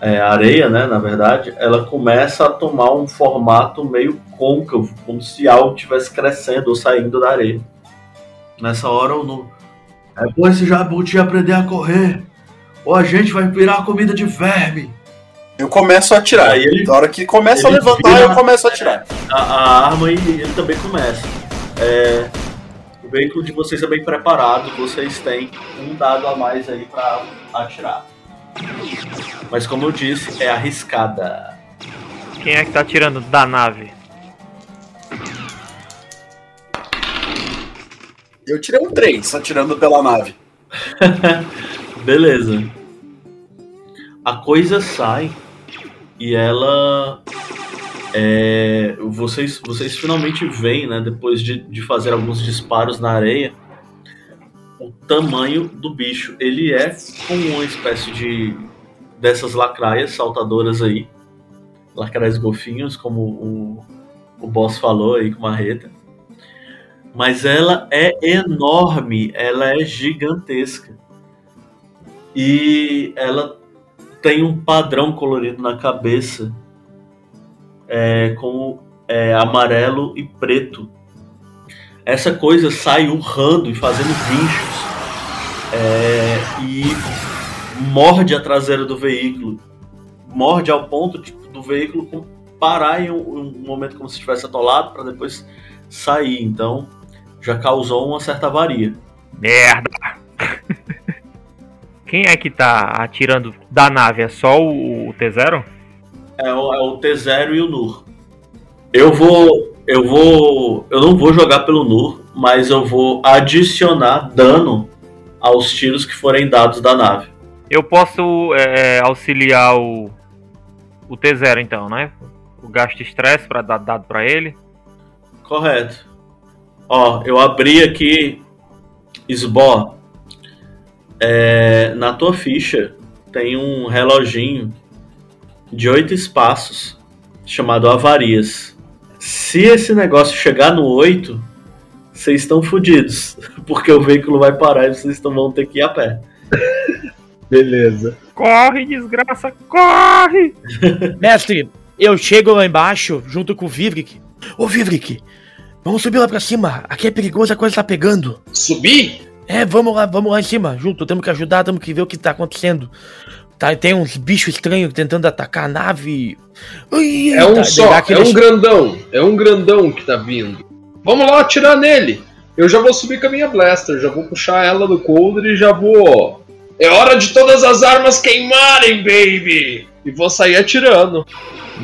é, a areia, né, na verdade, ela começa a tomar um formato meio côncavo, como se algo estivesse crescendo ou saindo da areia. Nessa hora, no, é bom esse jabuti aprender a correr, ou a gente vai virar comida de verme. Eu começo a atirar. Aí ele, Na hora que começa a levantar, eu começo a atirar. A, a arma e ele também começa. É, o veículo de vocês é bem preparado, vocês têm um dado a mais aí para atirar. Mas como eu disse, é arriscada. Quem é que tá atirando da nave? Eu tirei um 3, atirando pela nave. Beleza. A coisa sai e ela. É, vocês, vocês finalmente veem, né, depois de, de fazer alguns disparos na areia, o tamanho do bicho. Ele é como uma espécie de. dessas lacraias saltadoras aí. Lacraias golfinhos, como o, o boss falou aí com marreta. Mas ela é enorme, ela é gigantesca. E ela tem um padrão colorido na cabeça, é, como é, amarelo e preto. Essa coisa sai urrando e fazendo guinchos é, e morde a traseira do veículo. Morde ao ponto tipo, do veículo parar em um, um momento como se estivesse atolado para depois sair. Então já causou uma certa avaria. Merda! Quem é que tá atirando da nave? É só o, o T0? É o, é o T0 e o Nur. Eu vou. Eu vou. Eu não vou jogar pelo Nur, mas eu vou adicionar dano aos tiros que forem dados da nave. Eu posso é, auxiliar o, o T0 então, né? O gasto de estresse para dar dado para ele. Correto. Ó, eu abri aqui Sbó. É, na tua ficha tem um reloginho de oito espaços chamado avarias. Se esse negócio chegar no 8, vocês estão fodidos, porque o veículo vai parar e vocês vão ter que ir a pé. Beleza. Corre, desgraça, corre! Mestre, eu chego lá embaixo junto com o Vivrik. Ô Vivrik, vamos subir lá pra cima. Aqui é perigoso, a coisa tá pegando. Subir? É, vamos lá, vamos lá em cima, junto. Temos que ajudar, temos que ver o que tá acontecendo. Tá, tem uns bichos estranhos tentando atacar a nave. Ui, É um tá, só, é um grandão. É um grandão que tá vindo. Vamos lá atirar nele. Eu já vou subir com a minha blaster, já vou puxar ela do coldre e já vou. É hora de todas as armas queimarem, baby! E vou sair atirando.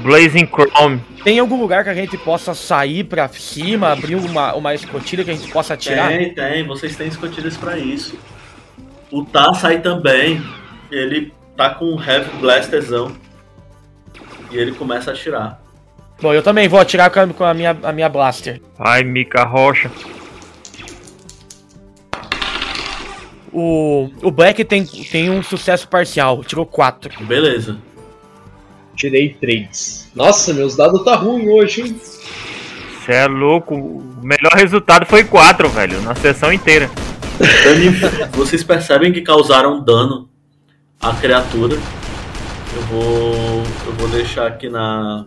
Blazing Chrome. Tem algum lugar que a gente possa sair pra cima, abrir uma, uma escotilha que a gente possa atirar? Tem, tem, vocês têm escotilhas pra isso. O Tá sai também. Ele tá com um Heavy Blasterzão. E ele começa a atirar. Bom, eu também vou atirar com a, com a minha, a minha blaster. Vai, Mica Rocha. O, o Black tem, tem um sucesso parcial, tirou 4. Beleza. Tirei 3. Nossa, meus dados tá ruim hoje, hein? Você é louco. O melhor resultado foi 4, velho, na sessão inteira. Dani- vocês percebem que causaram dano à criatura. Eu vou. Eu vou deixar aqui na.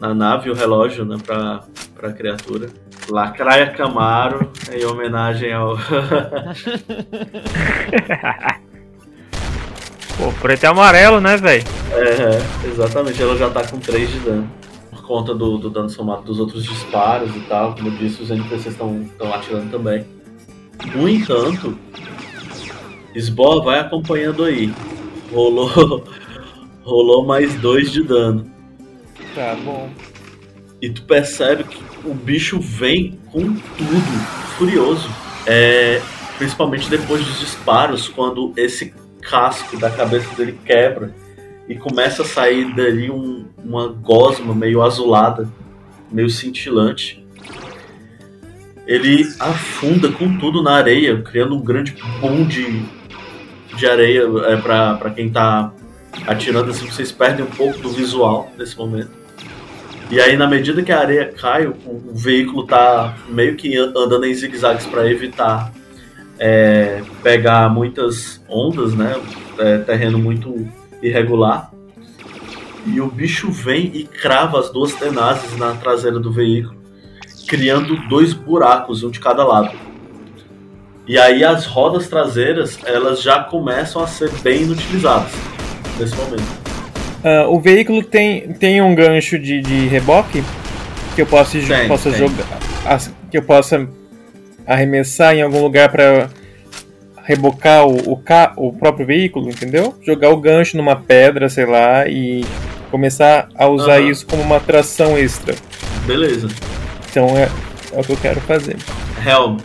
Na nave o relógio, né? Pra, pra criatura. Lacraia Camaro, em homenagem ao. Pô, preto e amarelo, né, velho? É, exatamente, ela já tá com 3 de dano. Por conta do, do dano somado dos outros disparos e tal. Como eu disse, os NPCs estão atirando também. No entanto, Sbor vai acompanhando aí. Rolou. Rolou mais 2 de dano. Tá bom. E tu percebe que o bicho vem com tudo, furioso. É, principalmente depois dos disparos, quando esse casco da cabeça dele quebra e começa a sair dali um- uma gosma meio azulada, meio cintilante. Ele afunda com tudo na areia, criando um grande boom de, de areia é, pra quem tá atirando assim, vocês perdem um pouco do visual nesse momento. E aí, na medida que a areia cai, o, o veículo tá meio que an- andando em zigue-zagues para evitar é, pegar muitas ondas, né? É, terreno muito irregular. E o bicho vem e crava as duas tenazes na traseira do veículo, criando dois buracos, um de cada lado. E aí as rodas traseiras, elas já começam a ser bem inutilizadas nesse momento. Ah, o veículo tem, tem um gancho de, de reboque que eu possa, Tem, possa tem. jogar. que eu possa arremessar em algum lugar para rebocar o, o, ca, o próprio veículo, entendeu? Jogar o gancho numa pedra, sei lá, e começar a usar Aham. isso como uma atração extra. Beleza. Então é, é o que eu quero fazer. Helm.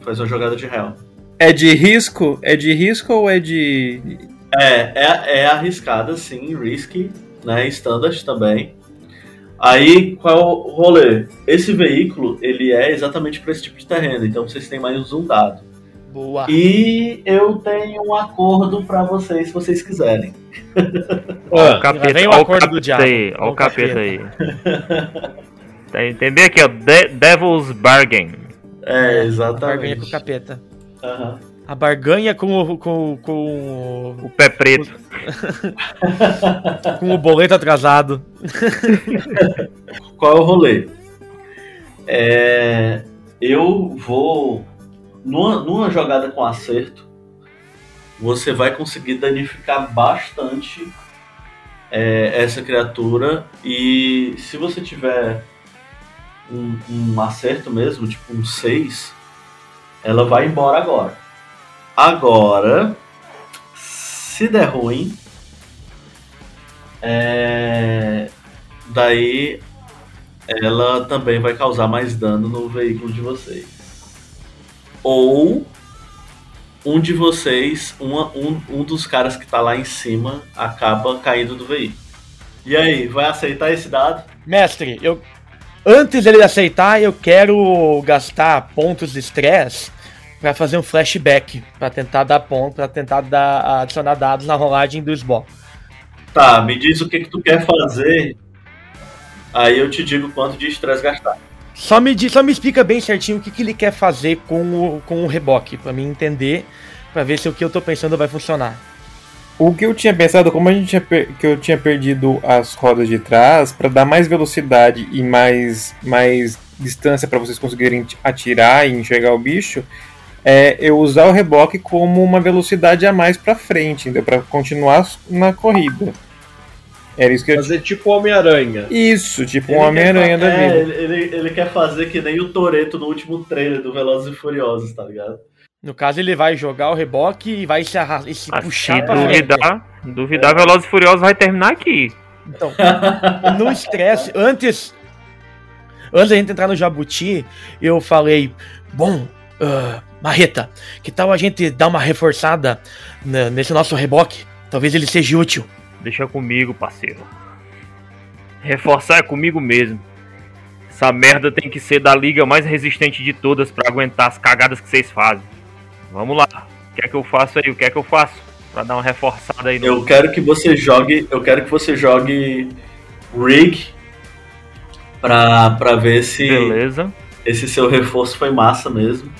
Faz uma jogada de Helm. É de risco? É de risco ou é de. É, é, é arriscada, sim, risky, né? Standard também. Aí, qual é o rolê? Esse veículo, ele é exatamente para esse tipo de terreno, então vocês têm mais um dado. Boa. E eu tenho um acordo para vocês, se vocês quiserem. Ó o capeta, vem o acordo do diabo. aí, ó o capeta aí. Tá entendendo aqui, ó? De- Devil's Bargain. É, A barganha com exatamente. o capeta. Aham. A barganha com o. com, com, O pé preto. com o boleto atrasado. Qual é o rolê? É, eu vou. Numa, numa jogada com acerto, você vai conseguir danificar bastante é, essa criatura. E se você tiver um, um acerto mesmo, tipo um 6, ela vai embora agora. Agora, se der ruim, é, daí ela também vai causar mais dano no veículo de vocês. Ou um de vocês, uma- um, um dos caras que tá lá em cima, acaba caindo do veículo. E aí, vai aceitar esse dado? Mestre, eu. Antes dele aceitar, eu quero gastar pontos de estresse pra fazer um flashback. Pra tentar dar ponto, pra tentar dar, adicionar dados na rolagem do SBO. Tá, me diz o que, que tu quer fazer. Aí eu te digo quanto de estresse gastar. Só me, diz, só me explica bem certinho o que, que ele quer fazer com o, com o reboque, pra mim entender Pra ver se o que eu tô pensando vai funcionar. O que eu tinha pensado, como a gente tinha que eu tinha perdido as rodas de trás, pra dar mais velocidade e mais, mais distância pra vocês conseguirem atirar e enxergar o bicho, é eu usar o reboque como uma velocidade a mais pra frente, entendeu? Pra continuar na corrida. Era isso que eu Fazer tipo Homem-Aranha. Isso, tipo um Homem-Aranha da é, vida. ele, ele, ele quer fazer que nem o Toreto no último trailer do Velozes e Furiosos, tá ligado? No caso, ele vai jogar o reboque e vai se, arra- e se Ah, puxar se pra frente. duvidar, duvidar, Velozes e Furiosos vai terminar aqui. Então, no estresse, antes. Antes da gente entrar no Jabuti, eu falei, bom, ah, Marreta, que tal a gente dar uma reforçada na- nesse nosso reboque? Talvez ele seja útil. Deixa comigo, parceiro. Reforçar é comigo mesmo. Essa merda tem que ser da liga mais resistente de todas pra aguentar as cagadas que vocês fazem. Vamos lá. O que é que eu faço aí? O que é que eu faço? Pra dar uma reforçada aí no. Eu quero que você jogue. Eu quero que você jogue Rig pra, pra ver se Beleza. esse seu reforço foi massa mesmo.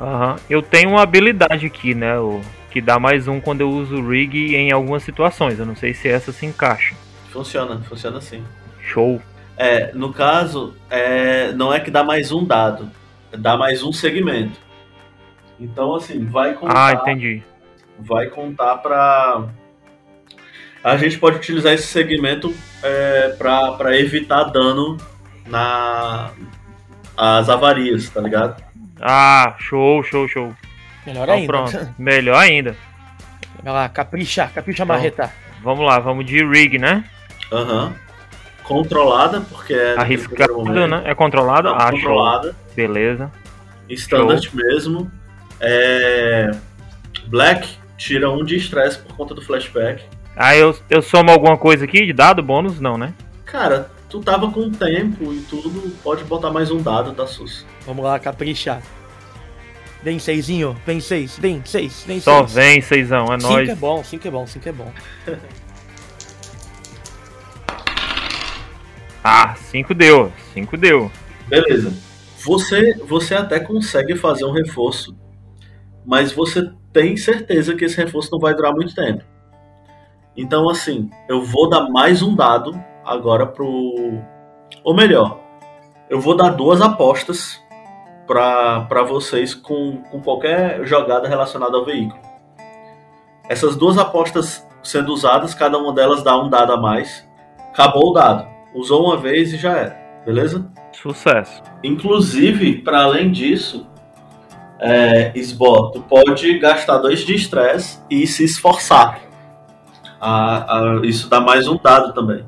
Aham. Eu tenho uma habilidade aqui, né? O... Que dá mais um quando eu uso o rig em algumas situações. Eu não sei se essa se encaixa. Funciona, funciona assim. Show. É, no caso, é, não é que dá mais um dado, dá mais um segmento. Então, assim, vai contar. Ah, entendi. Vai contar pra. A gente pode utilizar esse segmento é, pra, pra evitar dano na. as avarias, tá ligado? Ah, show, show, show. Melhor Então ainda. pronto. Melhor ainda. Vai lá, capricha, capricha Então, Marreta. Vamos lá, vamos de rig, né? Aham. Controlada, porque é. momento. né? É controlada? Ah, controlada. show. Beleza. Standard mesmo. É, Black tira um de estresse por conta do flashback. Ah, eu, eu somo alguma coisa aqui de dado, bônus? Não, né? Cara, tu tava com tempo e tudo, pode botar mais um dado da SUS. Vamos lá, capricha. Vem seisinho, vem seis, vem seis, vem Só seis. vem, seisão, é Cinco nóis. é bom, cinco é bom, cinco é bom. Ah, 5 deu, 5 deu. Beleza. Você, você até consegue fazer um reforço, mas você tem certeza que esse reforço não vai durar muito tempo. Então, assim, eu vou dar mais um dado agora pro. Ou melhor, eu vou dar duas apostas para vocês com, com qualquer jogada relacionada ao veículo. Essas duas apostas sendo usadas, cada uma delas dá um dado a mais. Acabou o dado. Usou uma vez e já era. Beleza? Sucesso. Inclusive, para além disso, é, Sbo, tu pode gastar dois de estresse e se esforçar. Ah, ah, isso dá mais um dado também.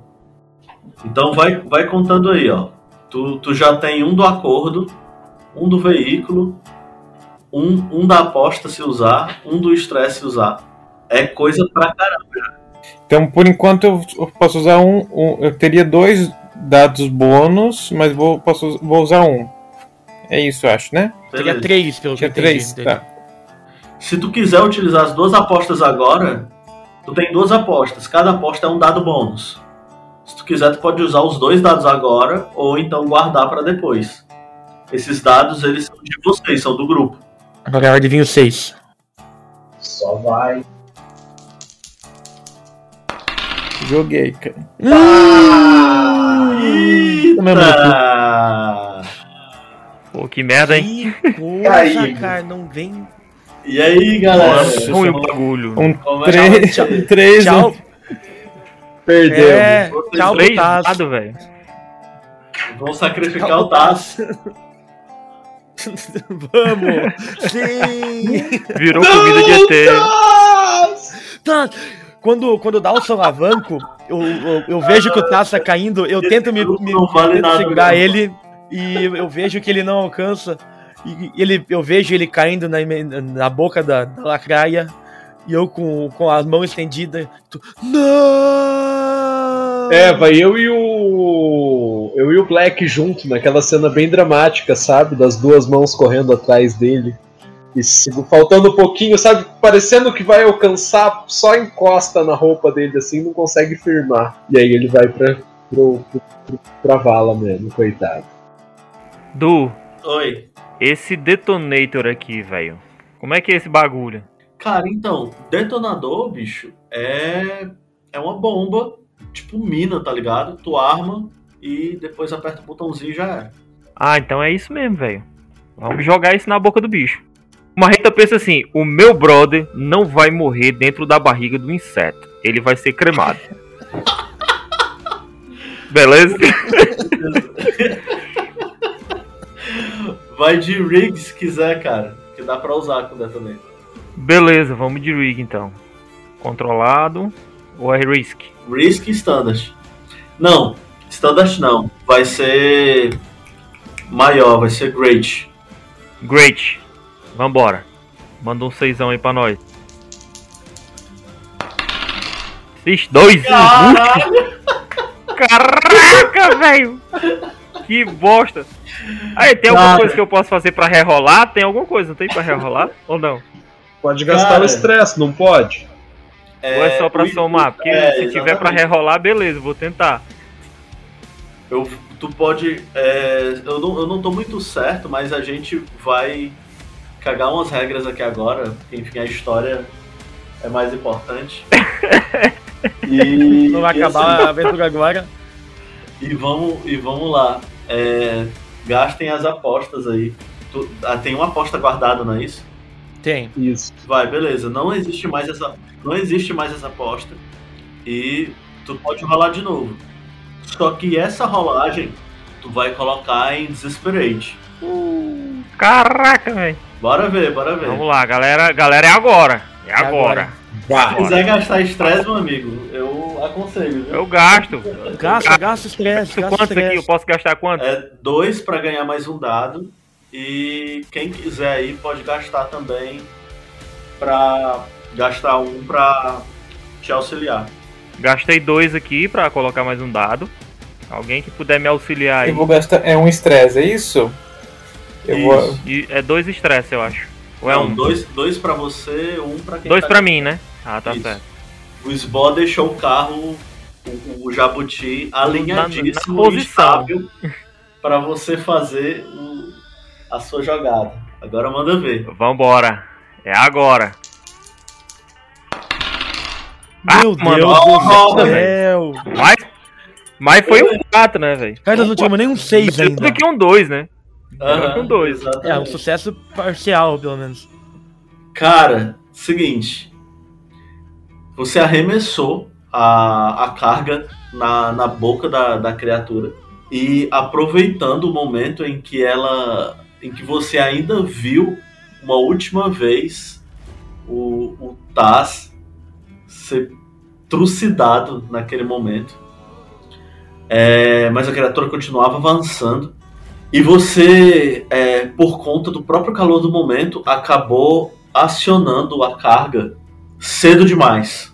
Então vai, vai contando aí, ó. Tu, tu já tem um do acordo, um do veículo, um, um da aposta se usar, um do estresse se usar. É coisa pra caramba. Então, por enquanto, eu posso usar um, um- Eu teria dois dados bônus, mas vou, posso, vou usar um. É isso, eu acho, né? Teria três, pelo que eu entendi. três, tá. Se tu quiser utilizar as duas apostas agora, tu tem duas apostas. Cada aposta é um dado bônus. Se tu quiser, tu pode usar os dois dados agora ou então guardar para depois. Esses dados, eles são de vocês, são do grupo. Agora é hora de vir o seis. Só vai. Joguei, cara. Eita! Pô, que merda, hein? Que coisa, cara, não vem. E aí, galera? Nossa, ruim o bagulho. Um Como é que- três, tchau, três, tchau. um- Perdeu. É, tchau, Três Tasso. dado, velho. Vão sacrificar Tchau, o Tasso. Vamos! Sim! Virou comida de ET. Tá. Quando, quando dá o solavanco, eu, eu, eu vejo que o Tasso tá caindo, eu tento me, me não vale tento nada, segurar não. ele e eu vejo que ele não alcança. E ele, eu vejo ele caindo na, na boca da, da lacraia e eu com, com as mãos estendidas. tu- Não! É, vai eu e o. Eu e o Black junto, naquela cena bem dramática, sabe? Das duas mãos correndo atrás dele. E faltando um pouquinho, sabe? Parecendo que vai alcançar, só encosta na roupa dele assim, não consegue firmar. E aí ele vai pra, pro, pro, pro, pra vala mesmo, coitado. Du, Oi. esse detonator aqui, velho. Como é que é esse bagulho? Cara, então, detonador, bicho, é, é uma bomba, tipo mina, tá ligado? Tu arma e depois aperta o botãozinho e já era. Ah, então é isso mesmo, velho. Vamos jogar isso na boca do bicho. O Marreta pensa assim: o meu brother não vai morrer dentro da barriga do inseto. Ele vai ser cremado. Beleza? Vai de rig se quiser, cara. Que dá pra usar com também. Beleza, vamos de rig então. Controlado ou é risk? Risk e standard. Não, standard não. Vai ser maior, vai ser great. Great. Vambora. Manda um seisão aí pra nós. Esses dois Caralho! Caraca, velho! Que bosta! Aí, tem alguma Cara. coisa que eu posso fazer pra rerolar? Tem alguma coisa, não tem pra rerolar? Ou não? Pode gastar Cara. o estresse, não pode? Ou é só pra o- somar? Porque é, se tiver pra exatamente. rerolar, beleza, vou tentar. Eu, tu pode. é, eu, não, eu não tô muito certo, mas a gente vai cagar umas regras aqui agora, enfim, a história é mais importante. E, Não vai acabar assim, a aventura agora. e vamos, e vamos lá. É, gastem as apostas aí. Tu- ah, tem uma aposta guardada, não é isso? Tem. Isso. Vai, beleza. Não existe mais essa, não existe mais essa aposta. E tu pode rolar de novo. Só que essa rolagem tu vai colocar em Desesperate. Caraca, velho. Bora ver, bora ver. Vamos lá, galera. Galera, é agora. É agora. Se quiser gastar estresse, meu amigo, eu aconselho. viu? Eu gasto. Gasta, gasta estresse, gasta Quantos aqui? Eu posso gastar quanto? É dois pra ganhar mais um dado. E quem quiser aí pode gastar também pra gastar um pra te auxiliar. Gastei dois aqui pra colocar mais um dado. Alguém que puder me auxiliar aí. Eu vou gastar. É um estresse, é isso? Eu vou. Isso. E é dois estresse, eu acho. Ou é Não, um? dois, dois pra você, um pra quem Dois tá pra mim, né? Ah, tá Isso. certo. O Sbó deixou o carro, o, o Jabuti, alinhadíssimo Na- na e estável para você fazer o- a sua jogada. Agora manda ver. Vambora. É agora. Meu Ah, mano, Deus do céu. Mas, mas foi um 4, né, velho? Cara, nós não tivemos nem um 6 Melhor ainda. do que um 2, né? Melhor que um 2. exatamente. É, um sucesso parcial, pelo menos. Cara, seguinte. Você arremessou a, a carga na, na boca da, da criatura. E aproveitando o momento em que ela. Em que você ainda viu uma última vez o, o Taz ser trucidado naquele momento. É, mas a criatura continuava avançando. E você, é, por conta do próprio calor do momento, acabou acionando a carga cedo demais.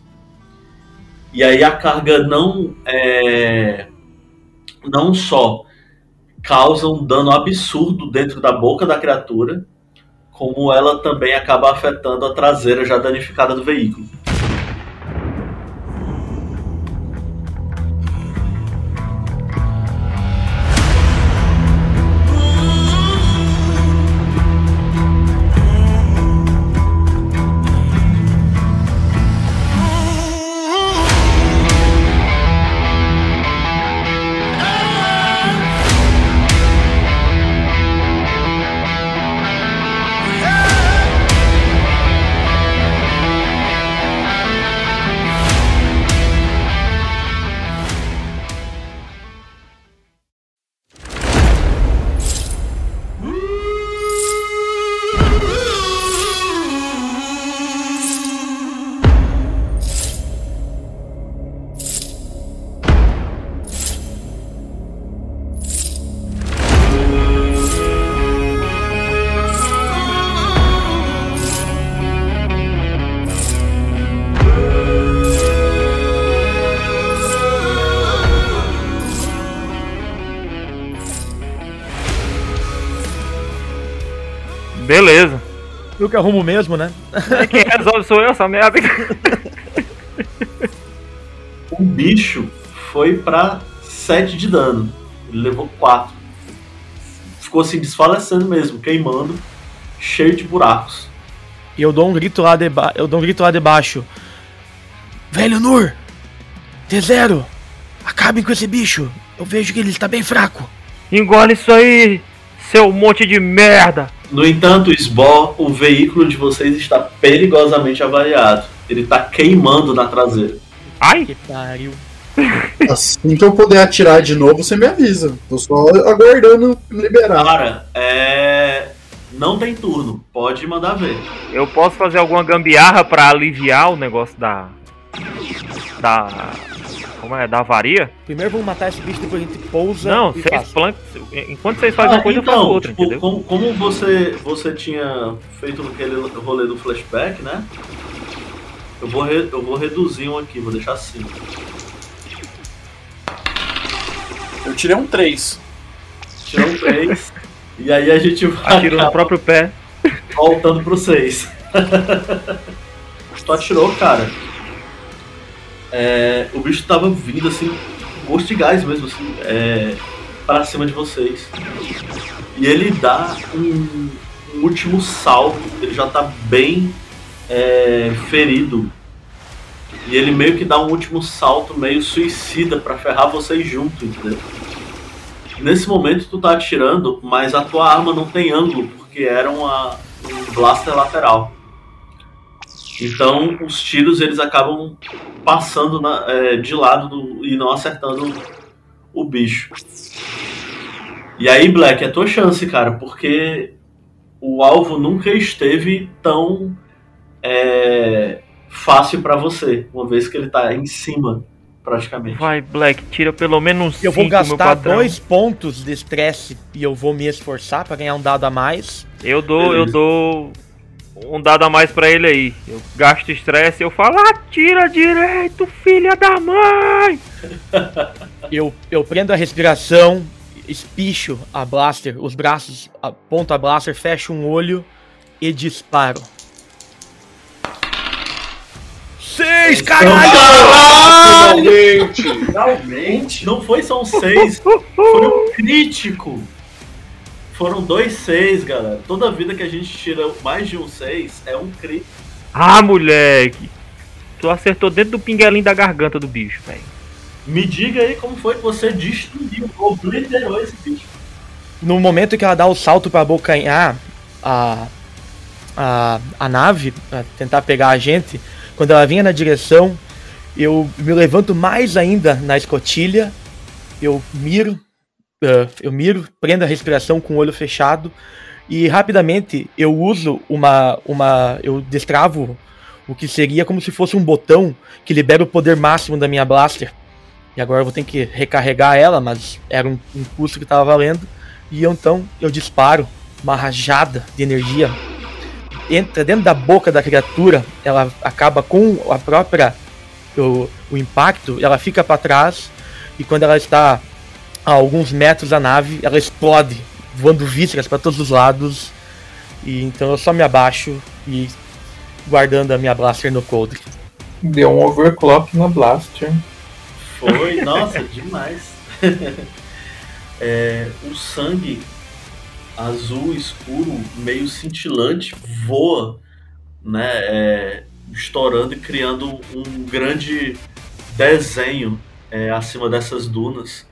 E aí a carga não é, não só causa um dano absurdo dentro da boca da criatura, como ela também acaba afetando a traseira já danificada do veículo. Eu arrumo mesmo, né? Quem resolve sou eu, essa merda. O bicho foi pra 7 de dano. Ele levou 4. Ficou assim desfalecendo mesmo, queimando, cheio de buracos. E eu dou um grito lá de ba... eu dou um grito lá de baixo. Velho Nur! T0! Acabem com esse bicho! Eu vejo que ele está bem fraco. Engole isso aí, seu monte de merda! No entanto, Sbor, o veículo de vocês está perigosamente avariado. Ele está queimando na traseira. Ai! Que pariu. Assim que eu puder atirar de novo, você me avisa. Tô só aguardando liberar. Cara, é. Não tem turno, pode mandar ver. Eu posso fazer alguma gambiarra pra aliviar o negócio da. Da. Como é? Da avaria? Primeiro vamos matar esse bicho, depois a gente pousa. Não, e vocês passa. plancam. Enquanto vocês fazem uma coisa, eu faço então, outra, tipo, entendeu? como, como você, você tinha feito aquele rolê do flashback, né? Eu vou, re- eu vou reduzir um aqui, vou deixar assim. Eu tirei um 3. Tirou um 3. e aí a gente vai Atirou no próprio pé. voltando pro 6. tu atirou, cara. É, o bicho tava vindo assim, gosto de gás mesmo, assim, é, para cima de vocês. E ele dá um, um último salto, ele já tá bem é, ferido. E ele meio que dá um último salto meio suicida pra ferrar vocês junto, entendeu? Nesse momento tu tá atirando, mas a tua arma não tem ângulo, porque era uma, um blaster lateral. Então os tiros eles acabam passando na- é, de lado do- e não acertando o bicho. E aí, Black, é tua chance, cara, porque o alvo nunca esteve tão é, fácil pra você, uma vez que ele tá em cima, praticamente. Vai, Black, tira pelo menos Eu vou cinco, gastar dois pontos de estresse e eu vou me esforçar pra ganhar um dado a mais. Eu dou, eu Beleza. dou um dado a mais pra ele aí. Eu gasto estresse e eu falo, atira direito, filha da mãe! Eu, eu prendo a respiração, espicho a blaster, os braços, aponto a blaster, fecho um olho e disparo. Seis, caralho! Finalmente! Finalmente. Não foi só um 6, foi um crítico. Foram dois 6, galera. Toda vida que a gente tira mais de um 6 é um crítico. Ah, moleque! Tu acertou dentro do pinguelinho da garganta do bicho, velho. Me diga aí como foi que você destruiu, obliterou esse bicho. No momento que ela dá o salto pra abocanhar a, a, a nave, pra tentar pegar a gente, quando ela vinha na direção, eu me levanto mais ainda na escotilha, eu miro, eh, eu miro, prendo a respiração com o olho fechado e rapidamente eu uso uma, uma, eu destravo o que seria como se fosse um botão que libera o poder máximo da minha blaster. E agora eu vou ter que recarregar ela, mas era um, um custo que estava valendo. E eu, então eu disparo uma rajada de energia. Entra dentro da boca da criatura, ela acaba com a própria. O, o impacto, ela fica para trás. E quando ela está a alguns metros da nave, ela explode, voando vísceras para todos os lados. E então eu só me abaixo e guardando a minha blaster no coldre. Deu um overclock na Blaster. Foi, nossa, demais. É, o sangue azul escuro, meio cintilante, voa, né? é, estourando e criando um grande desenho é, acima dessas dunas.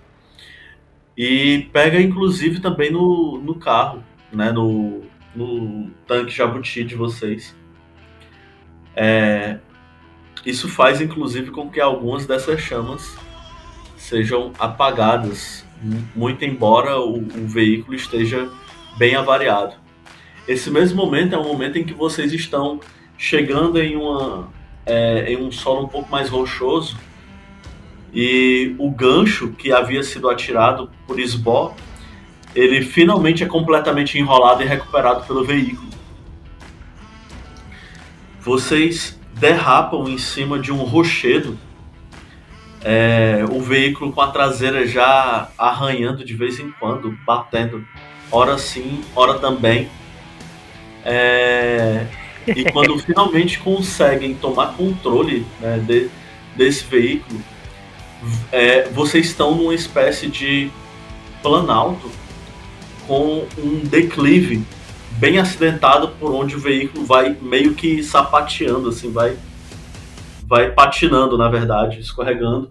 E pega inclusive também no, no carro, né? No, no tanque jabuti de vocês. É, isso faz inclusive com que algumas dessas chamas sejam apagadas, mu- muito embora o, o veículo esteja bem avariado. Esse mesmo momento é um momento em que vocês estão chegando em, uma, é, em um solo um pouco mais rochoso e o gancho que havia sido atirado por Sbó, ele finalmente é completamente enrolado e recuperado pelo veículo. Vocês derrapam em cima de um rochedo é, o veículo com a traseira já arranhando de vez em quando, batendo, ora sim, ora também. É, e quando finalmente conseguem tomar controle né, de- desse veículo, é, vocês estão numa espécie de planalto com um declive bem acidentado por onde o veículo vai meio que sapateando, assim, vai, vai patinando, na verdade, escorregando.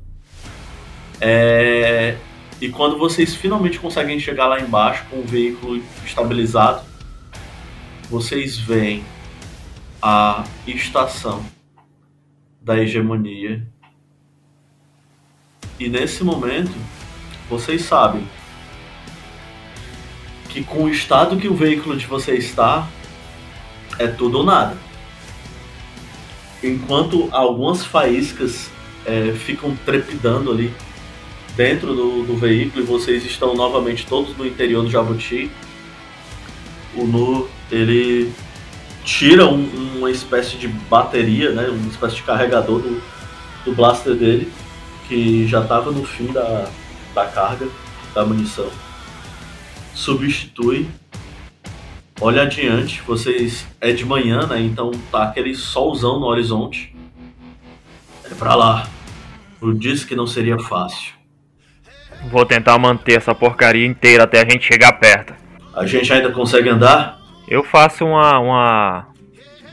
É, e quando vocês finalmente conseguem chegar lá embaixo com o veículo estabilizado, vocês veem a estação da hegemonia. E nesse momento, vocês sabem que com o estado que o veículo de vocês está, é tudo ou nada. Enquanto algumas faíscas é, ficam trepidando ali dentro do, do veículo e vocês estão novamente todos no interior do Jabuti, o Nu ele tira um- uma espécie de bateria, né, uma espécie de carregador do, do blaster dele, que já estava no fim da, da carga da munição. Substitui. Olha adiante, vocês é de manhã, né? Então tá aquele solzão no horizonte. É pra lá. Eu disse que não seria fácil. Vou tentar manter essa porcaria inteira até a gente chegar perto. A gente ainda consegue andar? Eu faço uma, uma,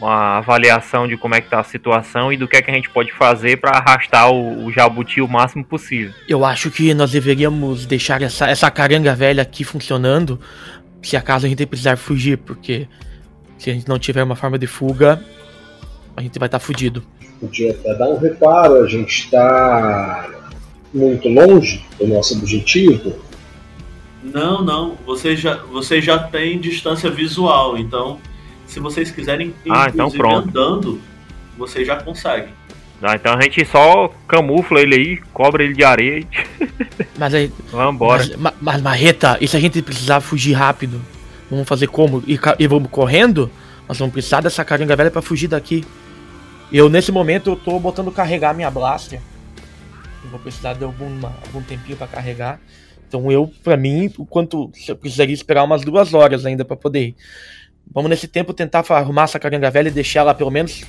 uma avaliação de como é que tá a situação e do que é que a gente pode fazer pra arrastar o, o jabuti o máximo possível. Eu acho que nós deveríamos deixar essa, essa caranga velha aqui funcionando se acaso a gente precisar fugir, porque se a gente não tiver uma forma de fuga, a gente vai estar fudido. Podia até dar um reparo, a gente está muito longe do nosso objetivo. Não, não. Vocês já, vocês já têm distância visual, então se vocês quiserem Ah, então pronto. andando, vocês já conseguem. Ah, então a gente só camufla ele aí, cobra ele de areia e Mas aí. vambora. Mas, ma- mas Marreta, e se a gente precisar fugir rápido? Vamos fazer como? E, e vamos correndo? Nós vamos precisar dessa caranga velha pra fugir daqui. Eu, nesse momento, eu tô botando carregar minha blaster. Eu vou precisar de alguma, algum tempinho pra carregar. Então eu, pra mim, o quanto eu precisaria esperar umas duas horas ainda pra poder ir. Vamos nesse tempo tentar arrumar essa caranga velha e deixar ela pelo menos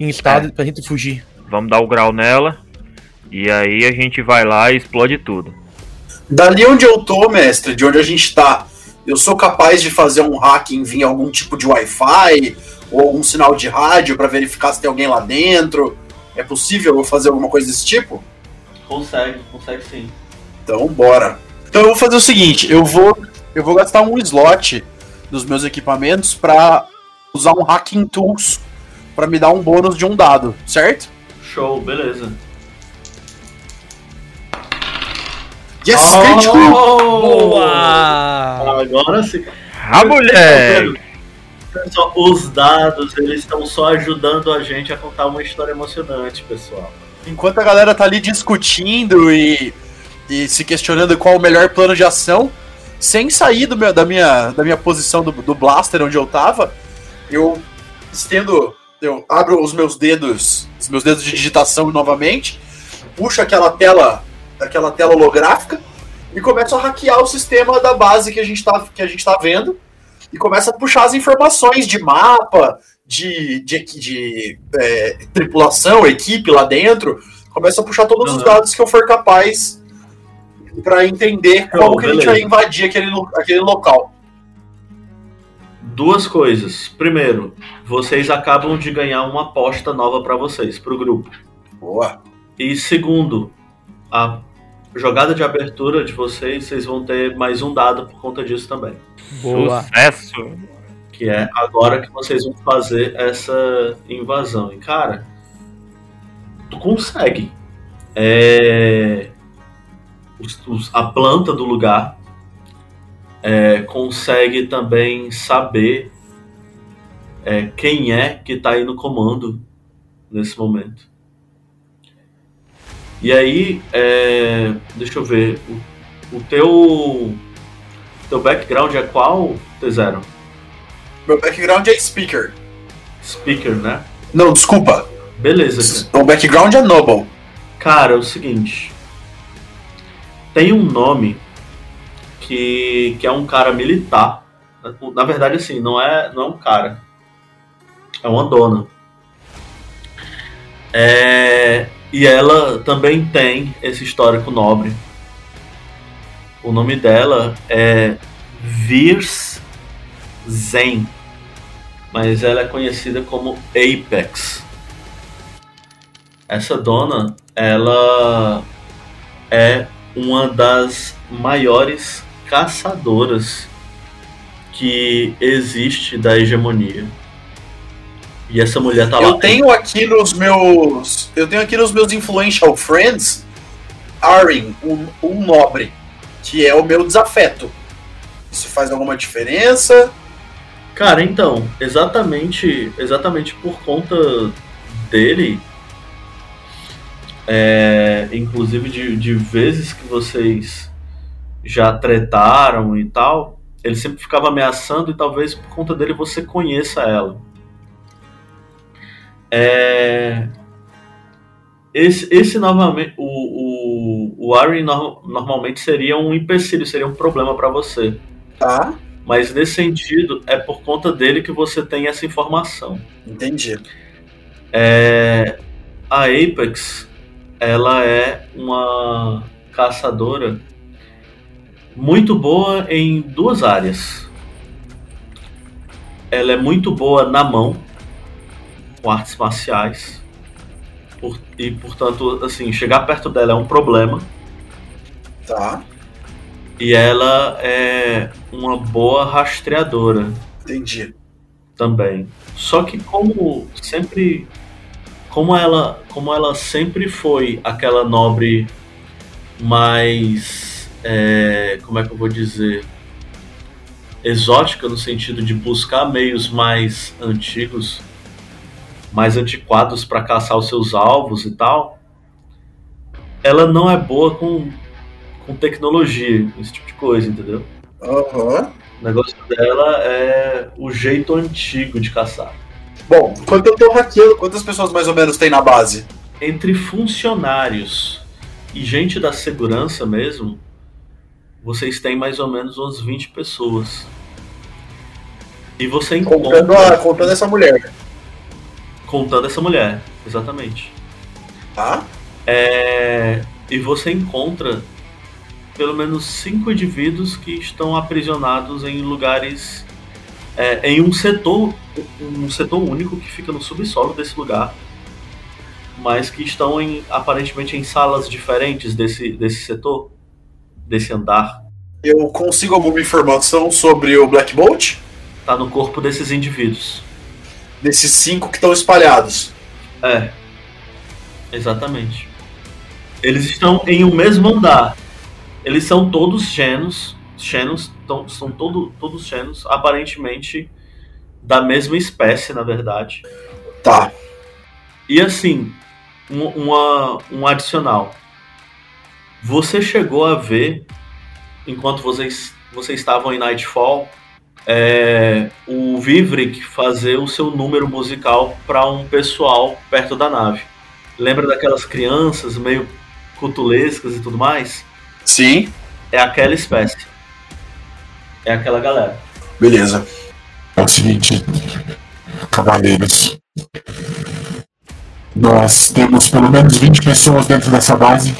em estado pra gente fugir. Vamos dar o grau nela. E aí a gente vai lá e explode tudo. Dali onde eu tô, mestre, de onde a gente tá, eu sou capaz de fazer um hacking via algum tipo de Wi-Fi ou algum sinal de rádio pra verificar se tem alguém lá dentro. É possível eu fazer alguma coisa desse tipo? Consegue, consegue sim. Então, bora. Então eu vou fazer o seguinte, eu vou eu vou gastar um slot dos meus equipamentos pra usar um hacking tools pra me dar um bônus de um dado, certo? Show, beleza. Yes, Oh! crítico! Boa! Agora sim. Ah, mulher! Pessoal, os dados, eles estão só ajudando a gente a contar uma história emocionante, pessoal. Enquanto a galera tá ali discutindo e, e se questionando qual o melhor plano de ação, sem sair do meu- da, minha, da minha posição do, do blaster onde eu tava, eu estendo, eu abro os meus dedos, os meus dedos de digitação novamente, puxo aquela tela, aquela tela holográfica e começo a hackear o sistema da base que a gente tá, que a gente tá vendo e começo a puxar as informações de mapa, de, de, de, é, tripulação, equipe lá dentro, começo a puxar todos os Uhum. dados que eu for capaz pra entender como Show, que a gente beleza. vai invadir aquele, aquele local. Duas coisas. Primeiro, vocês acabam de ganhar uma aposta nova pra vocês, pro grupo. Boa. E segundo, a jogada de abertura de vocês, vocês vão ter mais um dado por conta disso também. Boa. Sucesso! Que é agora que vocês vão fazer essa invasão. E cara, tu consegue. É, os- os- a planta do lugar é, consegue também saber é, quem é que tá aí no comando nesse momento. E aí, é, deixa eu ver, o, o teu, teu background é qual, T0? Meu background é speaker. Speaker, né? Não, desculpa. Beleza. O background é noble. Cara, é o seguinte. Tem um nome que, que é um cara militar. Na verdade, assim, não é, não é um cara. É uma dona. É, e ela também tem esse histórico nobre. O nome dela é Virs Zen, mas ela é conhecida como Apex. Essa dona, ela é uma das maiores caçadoras que existe da hegemonia. E essa mulher tá lá. Eu tenho aqui nos meus. Eu tenho aqui nos meus influential friends Arin, um, um nobre, que é o meu desafeto. Isso faz alguma diferença? Cara, então, exatamente, exatamente por conta dele, é, inclusive de, de vezes que vocês já tretaram e tal, ele sempre ficava ameaçando e talvez por conta dele você conheça ela. É, esse, esse novamente, o, o, o Ari no, normalmente seria um empecilho, seria um problema para você. Tá. Mas nesse sentido, é por conta dele que você tem essa informação. Entendi. É, a Apex, ela é uma caçadora muito boa em duas áreas. Ela é muito boa na mão, com artes marciais. Por- e, portanto, assim, chegar perto dela é um problema. Tá. E ela é uma boa rastreadora Entendi. também. Só que como sempre como ela como ela sempre foi aquela nobre mais é, como é que eu vou dizer exótica no sentido de buscar meios mais antigos mais antiquados para caçar os seus alvos e tal ela não é boa com com tecnologia esse tipo de coisa entendeu Aham. o negócio dela é o jeito antigo de caçar. Bom, enquanto eu tô hackeando, quantas pessoas mais ou menos tem na base? Entre funcionários e gente da segurança mesmo, vocês têm mais ou menos umas 20 pessoas. E você encontra. Contando, a, contando essa mulher. contando essa mulher, exatamente. Tá? É, e você encontra pelo menos cinco indivíduos que estão aprisionados em lugares. É, em um setor. Um setor único que fica no subsolo desse lugar. Mas que estão em, aparentemente em salas diferentes desse, desse setor. Desse andar. Eu consigo alguma informação sobre o Black Bolt? Tá no corpo desses indivíduos. Desses cinco que estão espalhados. É. Exatamente. Eles estão em um mesmo andar. Eles são todos Xenos. Xenos tão- são todo, todos Xenos, aparentemente da mesma espécie, na verdade. Tá. E assim, um, uma, um adicional. Você chegou a ver, enquanto vocês, vocês estavam em Nightfall, é, o Vivrick fazer o seu número musical para um pessoal perto da nave. Lembra daquelas crianças meio cutulescas e tudo mais? Sim. É aquela espécie. É aquela galera. Beleza. É o seguinte, cavaleiros. Nós temos pelo menos 20 pessoas dentro dessa base,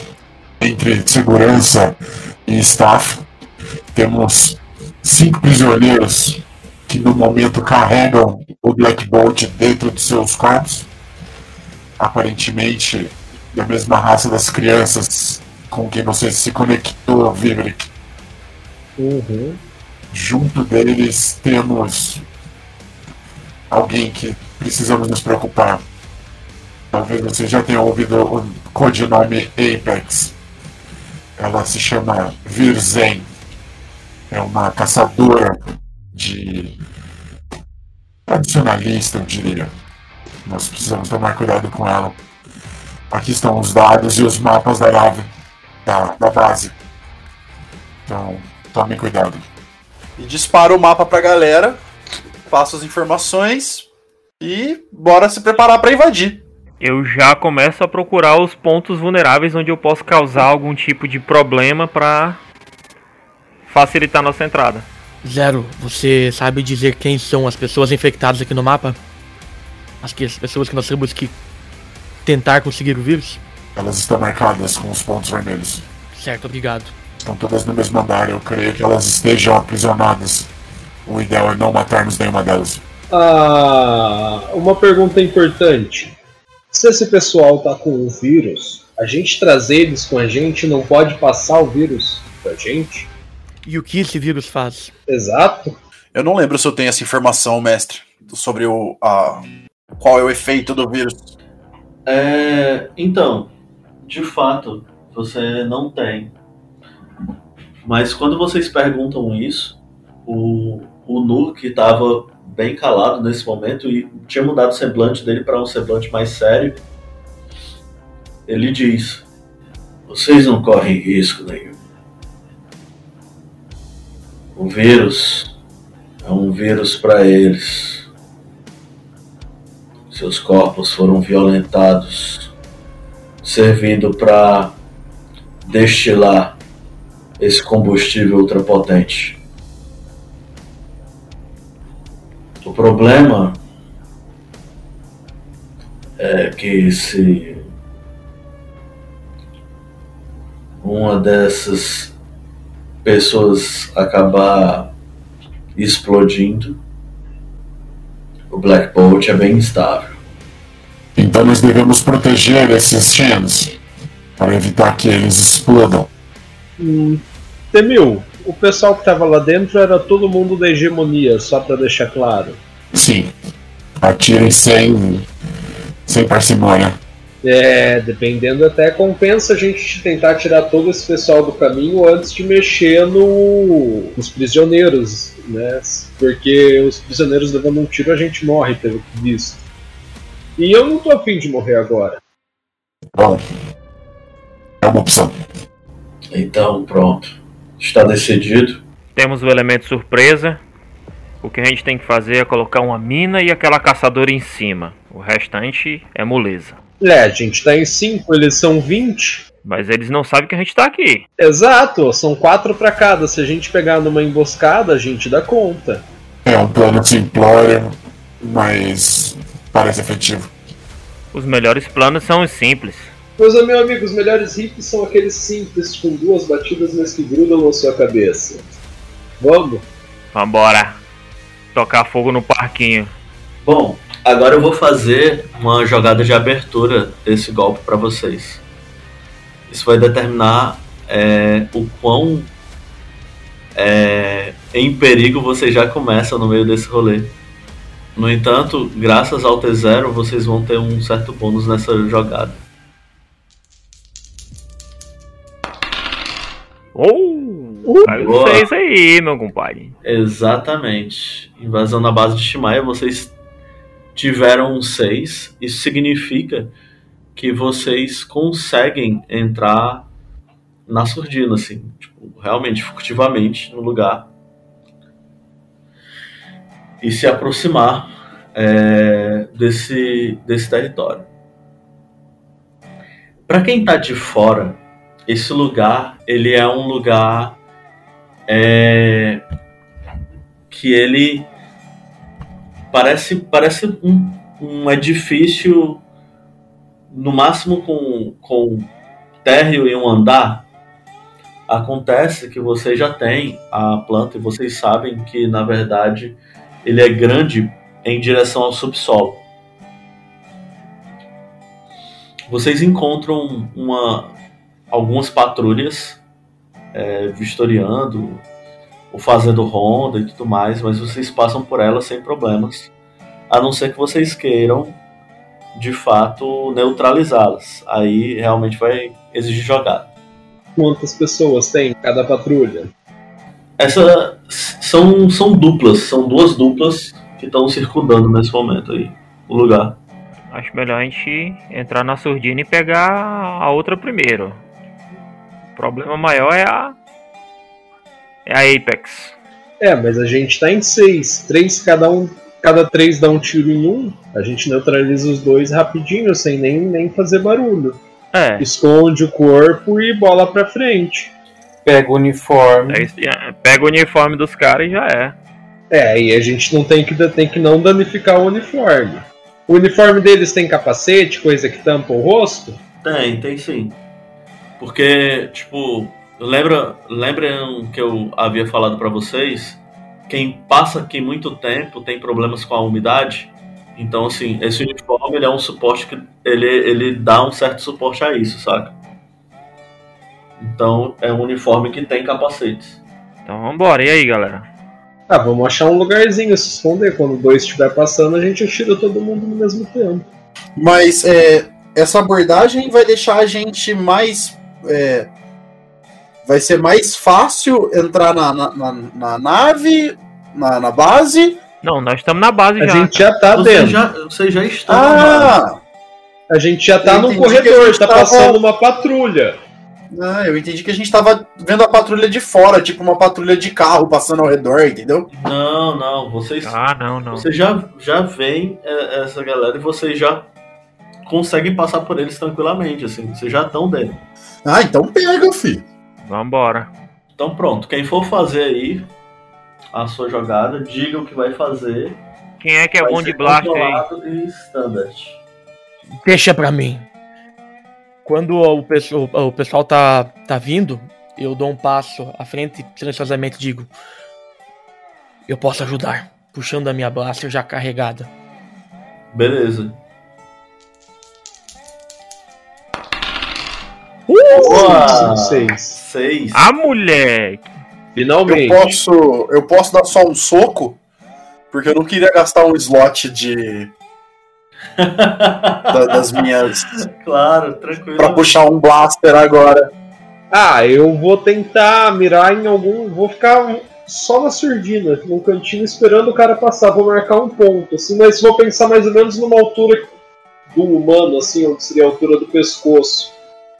entre segurança e staff. Temos cinco prisioneiros que no momento carregam o Black Bolt dentro de seus corpos. Aparentemente da mesma raça das crianças com quem você se conectou, Vivrick. Uhum. Junto deles temos alguém que precisamos nos preocupar. Talvez você já tenha ouvido o codinome Apex. Ela se chama Virzen. É uma caçadora de. tradicionalista, eu diria. Nós precisamos tomar cuidado com ela. Aqui estão os dados e os mapas da nave, da, da base. Então, tome cuidado. E dispara o mapa pra galera, passa as informações e bora se preparar pra invadir. Eu já começo a procurar os pontos vulneráveis onde eu posso causar algum tipo de problema pra facilitar nossa entrada. Zero, você sabe dizer quem são as pessoas infectadas aqui no mapa? As, que, as pessoas que nós temos que tentar conseguir o vírus? Elas estão marcadas com os pontos vermelhos. Certo, obrigado. Estão todas no mesmo andar. Eu creio que elas estejam aprisionadas o ideal é não matarmos nenhuma delas. Ah, uma pergunta importante. Se esse pessoal tá com o vírus, a gente trazer eles com a gente não pode passar o vírus pra gente? E o que esse vírus faz? Exato. Eu não lembro se eu tenho essa informação, mestre, sobre o a, qual é o efeito do vírus. É, então, de fato, você não tem. Mas quando vocês perguntam isso, o, o que estava bem calado nesse momento e tinha mudado o semblante dele para um semblante mais sério, ele diz: Vocês não correm risco nenhum. O vírus é um vírus para eles. Seus corpos foram violentados, servindo para destilar esse combustível ultrapotente. O problema é que se uma dessas pessoas acabar explodindo, o Black Bolt é bem instável. Então nós devemos proteger esses Shens para evitar que eles explodam. Hum, Temil, o pessoal que tava lá dentro era todo mundo da hegemonia, só pra deixar claro. Sim. Atirem sem, sem parcimônia. É, dependendo até compensa a gente tentar tirar todo esse pessoal do caminho antes de mexer no, nos prisioneiros, né? Porque os prisioneiros levando um tiro a gente morre, pelo visto. E eu não tô afim de morrer agora. Bom, é uma opção. Então, pronto. Está decidido. Temos o elemento surpresa. O que a gente tem que fazer é colocar uma mina e aquela caçadora em cima. O restante é moleza. É, a gente tá em 5, eles são 20. Mas eles não sabem que a gente tá aqui. Exato, são quatro pra cada. Se a gente pegar numa emboscada, a gente dá conta. É um plano simplório, mas parece efetivo. Os melhores planos são os simples. Pois, meu amigo, os melhores riffs são aqueles simples com duas batidas, mas que grudam na sua cabeça. Vamos? Vambora. Tocar fogo no parquinho. Bom, agora eu vou fazer uma jogada de abertura desse golpe para vocês. Isso vai determinar é, o quão é, em perigo vocês já começam no meio desse rolê. No entanto, graças ao T0, vocês vão ter um certo bônus nessa jogada. Oh! Caiu Boa. seis aí, meu compadre. Exatamente. Invasão na base de Shimaia, vocês tiveram um 6. Isso significa que vocês conseguem entrar na surdina, assim, tipo, realmente, furtivamente no lugar. E se aproximar é, desse, desse território. Para quem tá de fora, esse lugar, ele é um lugar é, que ele parece parece um, um edifício no máximo com, com térreo e um andar. Acontece que você já tem a planta e vocês sabem que na verdade ele é grande em direção ao subsolo. Vocês encontram uma algumas patrulhas é, vistoriando ou fazendo ronda e tudo mais, mas vocês passam por ela sem problemas, a não ser que vocês queiram de fato neutralizá-las. Aí realmente vai exigir jogada. Quantas pessoas tem cada patrulha? Essa são, são duplas, são duas duplas que estão circundando nesse momento aí o lugar. Acho melhor a gente entrar na surdina e pegar a outra primeiro. O problema maior é a. É a Apex. É, mas a gente tá em seis. Três cada um. Cada três dá um tiro em um. A gente neutraliza os dois rapidinho, sem nem, nem fazer barulho. É. Esconde o corpo e bola pra frente. Pega o uniforme. É é, pega o uniforme dos caras e já é. É, e a gente não tem que, tem que não danificar o uniforme. O uniforme deles tem capacete, coisa que tampa o rosto? Tem, tem sim. Porque, tipo, lembra, lembram que eu havia falado pra vocês quem passa aqui muito tempo tem problemas com a umidade. Então, assim, esse uniforme ele é um suporte que ele, ele dá um certo suporte a isso, saca? Então, é um uniforme que tem capacetes. Então vambora, e aí galera? Ah, vamos achar um lugarzinho se esconder. Quando dois estiver passando, a gente atira todo mundo no mesmo tempo. Mas é, essa abordagem vai deixar a gente mais. É, vai ser mais fácil entrar na, na, na- na nave, na, na base. Não, nós estamos na base A já. gente já tá Vocês dentro. já, vocês já base. Ah! A gente já tá Eu no a corredor, gente tá tava- passando uma patrulha. ah, eu entendi que a gente tava vendo a patrulha de fora, tipo uma patrulha de carro passando ao redor, entendeu? Não, não, vocês, Ah, não, não. vocês já, já veem é, essa galera e vocês já conseguem passar por eles tranquilamente, assim. Vocês já estão dentro. Ah, então pega, filho. Vambora. Então pronto, quem for fazer aí a sua jogada, diga o que vai fazer. Quem é que é Vai bom de blast aí? e standard. Deixa pra mim. Quando o pessoal, o pessoal tá, tá vindo, eu dou um passo à frente e silenciosamente digo: Eu posso ajudar. Puxando a minha blaster já carregada. Beleza. Boa! Seis. Seis. Ah, moleque! Eu Finalmente. posso, eu posso dar só um soco, porque eu não queria gastar um slot de. da- das minhas. Claro, tranquilo. pra puxar um blaster agora. Ah, eu vou tentar mirar em algum. Vou ficar só na surdina, num cantinho, esperando o cara passar. Vou marcar um ponto, assim, mas vou pensar mais ou menos numa altura do humano, assim, onde seria a altura do pescoço.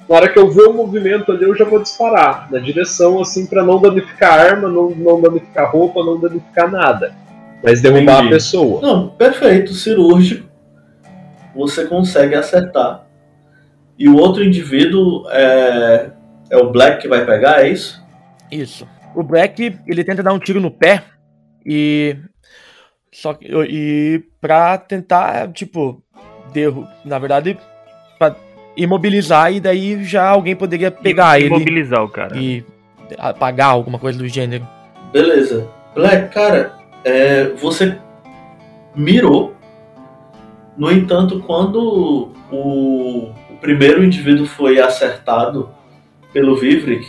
Na hora que eu ver o movimento ali, eu já vou disparar na direção, assim, pra não danificar a arma, não, não danificar roupa, não danificar nada. Mas derrubar Entendi. a pessoa. Não, perfeito, cirúrgico. Você consegue acertar. E o outro indivíduo é, é o Black que vai pegar, é isso? Isso. O Black, ele tenta dar um tiro no pé e. Só que. E pra tentar, tipo, derru na verdade, imobilizar e daí já alguém poderia pegar ele Imobilizar o cara. e apagar alguma coisa do gênero. Beleza. Black, cara, é, você mirou. No entanto, quando o, o primeiro indivíduo foi acertado pelo Vivrik,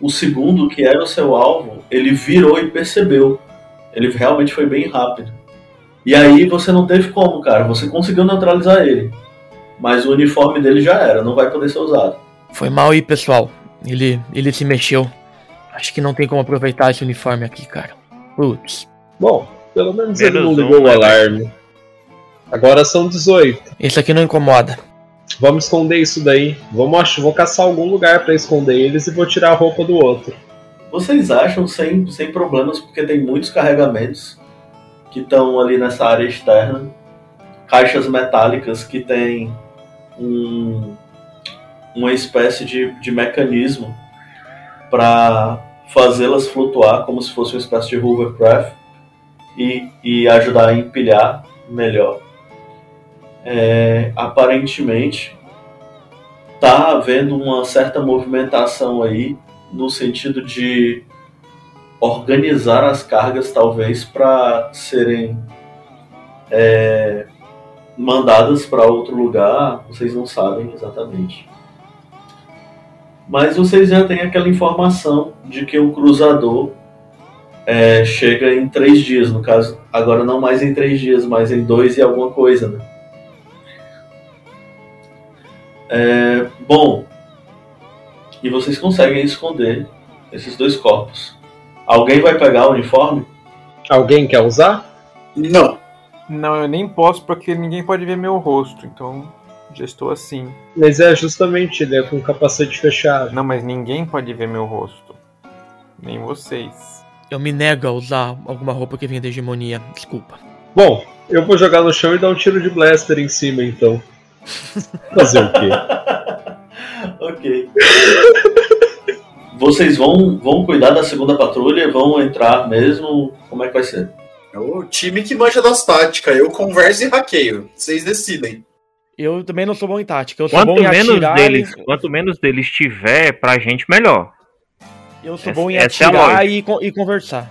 o segundo, que era o seu alvo, ele virou e percebeu. Ele realmente foi bem rápido. E aí você não teve como, cara. Você conseguiu neutralizar ele. Mas o uniforme dele já era, não vai poder ser usado. Foi mal aí, pessoal. Ele, ele se mexeu. Acho que não tem como aproveitar esse uniforme aqui, cara. Putz. Bom, pelo menos ele não um, ligou o né, alarme. Agora são 18. Esse aqui não incomoda. Vamos esconder isso daí. Vamos vou caçar algum lugar pra esconder eles e vou tirar a roupa do outro. Vocês acham sem, sem problemas, porque tem muitos carregamentos que estão ali nessa área externa. Caixas metálicas que tem um, uma espécie de, de mecanismo para fazê-las flutuar como se fosse uma espécie de hovercraft e, e ajudar a empilhar melhor. É, aparentemente tá havendo uma certa movimentação aí no sentido de organizar as cargas talvez para serem é, mandadas para outro lugar, vocês não sabem exatamente. Mas vocês já têm aquela informação de que o cruzador é, chega em três dias, no caso, agora não mais em três dias, mas em dois e alguma coisa, né? É, bom, e vocês conseguem esconder esses dois corpos. Alguém vai pegar o uniforme? Alguém quer usar? Não. Não, eu nem posso porque ninguém pode ver meu rosto, então já estou assim. Mas é justamente ele é com capacete fechado. Não, mas ninguém pode ver meu rosto. Nem vocês. Eu me nego a usar alguma roupa que venha da hegemonia. Desculpa. Bom, eu vou jogar no chão e dar um tiro de blaster em cima então. Fazer o quê? ok. Vocês vão, vão cuidar da segunda patrulha? Vão entrar mesmo? Como é que vai ser? É o time que manja das táticas. Eu converso e hackeio. Vocês decidem. Eu também não sou bom em tática. Eu sou Quanto bom em menos atirar. deles, e- quanto menos deles tiver, pra gente melhor. Eu sou Essa- bom em é atirar lógica. e, e conversar.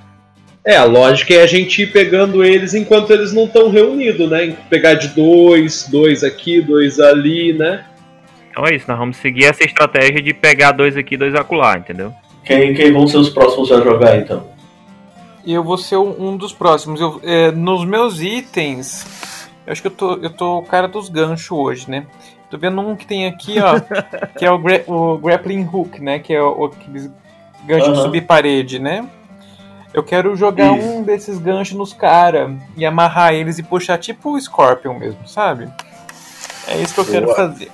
É, a lógica é a gente ir pegando eles enquanto eles não estão reunidos, né? Pegar de dois, dois aqui, dois ali, né? Então é isso, nós vamos seguir essa estratégia de pegar dois aqui, dois acolá, entendeu? Quem, quem vão ser os próximos a jogar então? E eu vou ser um dos próximos. Eu, é, nos meus itens, eu acho que eu tô, eu tô o cara dos ganchos hoje, né? Tô vendo um que tem aqui, ó, que é o, gra- o grappling hook, né? Que é o, aqueles ganchos Aham. subir parede, né? Eu quero jogar Isso. um desses ganchos nos caras e amarrar eles e puxar tipo o Scorpion mesmo, sabe? É isso que eu quero Boa. fazer.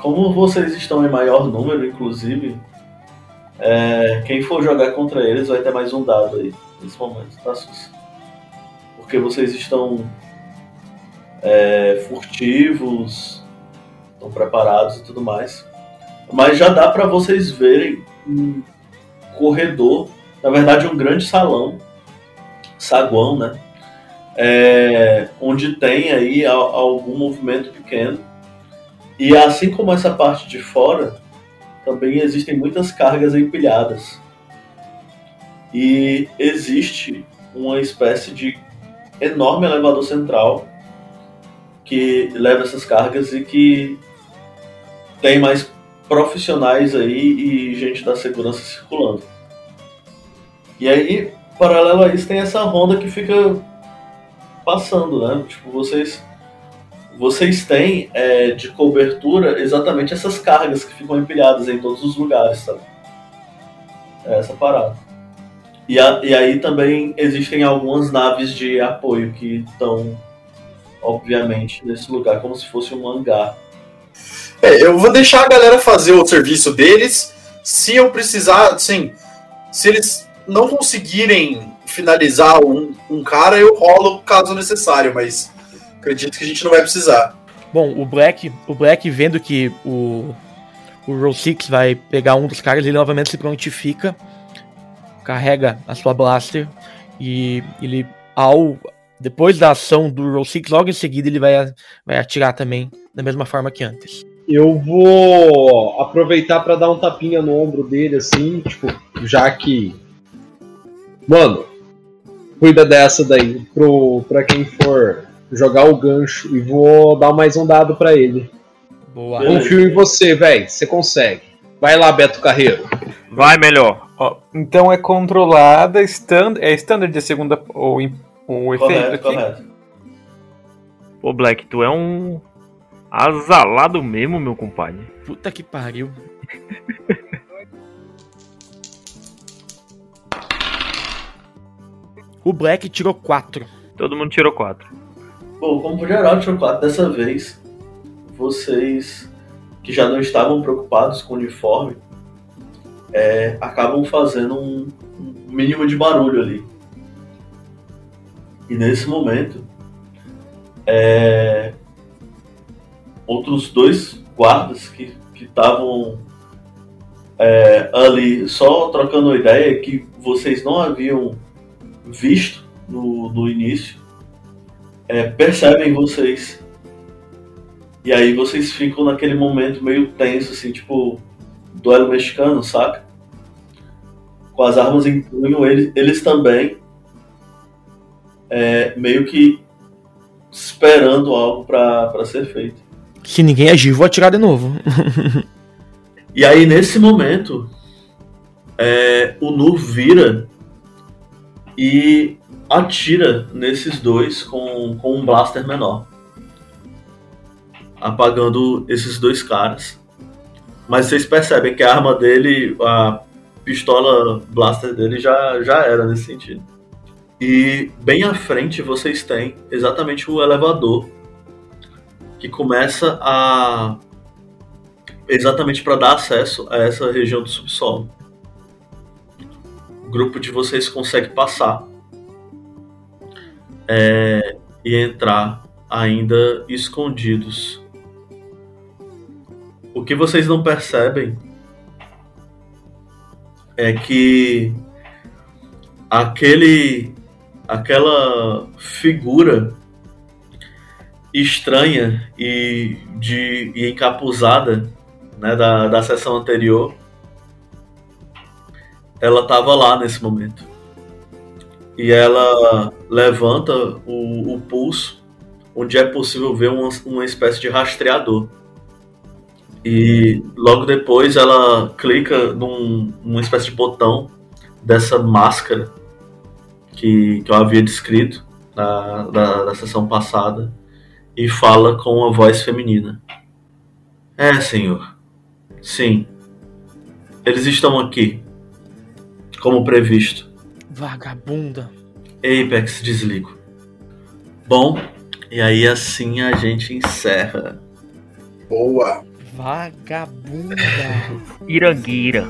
Como vocês estão em maior número, inclusive, é, quem for jogar contra eles vai ter mais um dado aí, nesse momento, tá, Sus? Porque vocês estão é, furtivos, estão preparados e tudo mais. Mas já dá pra vocês verem um corredor, na verdade um grande salão, saguão, né? É, onde tem aí algum movimento pequeno. E assim como essa parte de fora, também existem muitas cargas empilhadas. E existe uma espécie de enorme elevador central que leva essas cargas e que tem mais profissionais aí e gente da segurança circulando. E aí, paralelo a isso, tem essa ronda que fica passando, né? Tipo, vocês vocês têm é, de cobertura exatamente essas cargas que ficam empilhadas em todos os lugares, sabe? É essa parada. E, a- e aí também existem algumas naves de apoio que estão, obviamente, nesse lugar como se fosse um hangar. É, eu vou deixar a galera fazer o serviço deles. Se eu precisar, assim, se eles não conseguirem finalizar um, um cara, eu rolo caso necessário, mas acredito que a gente não vai precisar. Bom, o Black, o Black vendo que o o Roll Six vai pegar um dos caras, ele novamente se prontifica, carrega a sua blaster e ele ao depois da ação do Roll Six, logo em seguida ele vai, vai atirar também da mesma forma que antes. Eu vou aproveitar pra dar um tapinha no ombro dele, assim, tipo, já que. Mano, cuida dessa daí pro, pra quem for jogar o gancho e vou dar mais um dado pra ele. Boa. Confio em você, velho. Você consegue. Vai lá, Beto Carreiro. Vai melhor. Ó, então é controlada, stand, é standard de segunda o, im- o efeito Correto, aqui. correto. Pô, Black, tu é um azalado mesmo, meu compadre. Puta que pariu. O Black tirou 4. Todo mundo tirou quatro. Bom, como geral tirou 4 dessa vez, vocês que já não estavam preocupados com o uniforme é, acabam fazendo um, um mínimo de barulho ali. E nesse momento, é, outros dois guardas que estavam é, ali só trocando ideia que vocês não haviam visto no, no início é, percebem vocês. E aí vocês ficam naquele momento meio tenso, assim, tipo, duelo mexicano, saca? Com as armas em punho, eles, eles também é, meio que esperando algo pra ser feito. Se ninguém agir, vou atirar de novo. E aí, nesse momento, é, o Nu vira e atira nesses dois com, com um blaster menor. Apagando esses dois caras. Mas vocês percebem que a arma dele, a pistola blaster dele já, já era nesse sentido. E bem à frente vocês têm exatamente o elevador que começa a exatamente para dar acesso a essa região do subsolo. O grupo de vocês consegue passar é, e entrar ainda escondidos. O que vocês não percebem é que aquele aquela figura estranha e de e encapuzada né, da, da sessão anterior ela estava lá nesse momento e ela levanta o, o pulso, onde é possível ver uma, uma espécie de rastreador. E logo depois ela clica num, numa espécie de botão dessa máscara que, que eu havia descrito na, na, na sessão passada e fala com uma voz feminina. É, senhor. Sim. Eles estão aqui. Como previsto. Vagabunda. Apex desligo. Bom, e aí assim a gente encerra. Boa. Vagabunda. Iranguira.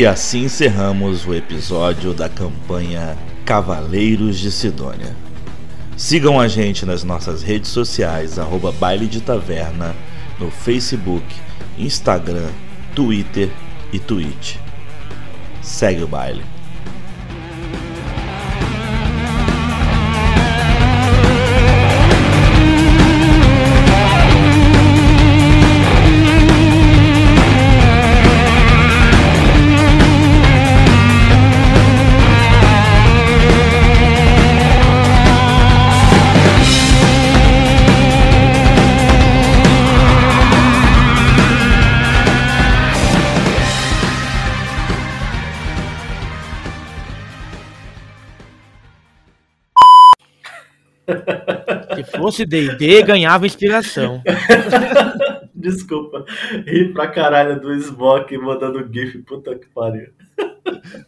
E assim encerramos o episódio da campanha Cavaleiros de Sidônia. Sigam a gente nas nossas redes sociais, arroba Baile de Taverna, no Facebook, Instagram, Twitter e Twitch. Segue o baile. Fosse D&D, ganhava inspiração. Desculpa, ri pra caralho do Smoke mandando GIF, puta que pariu.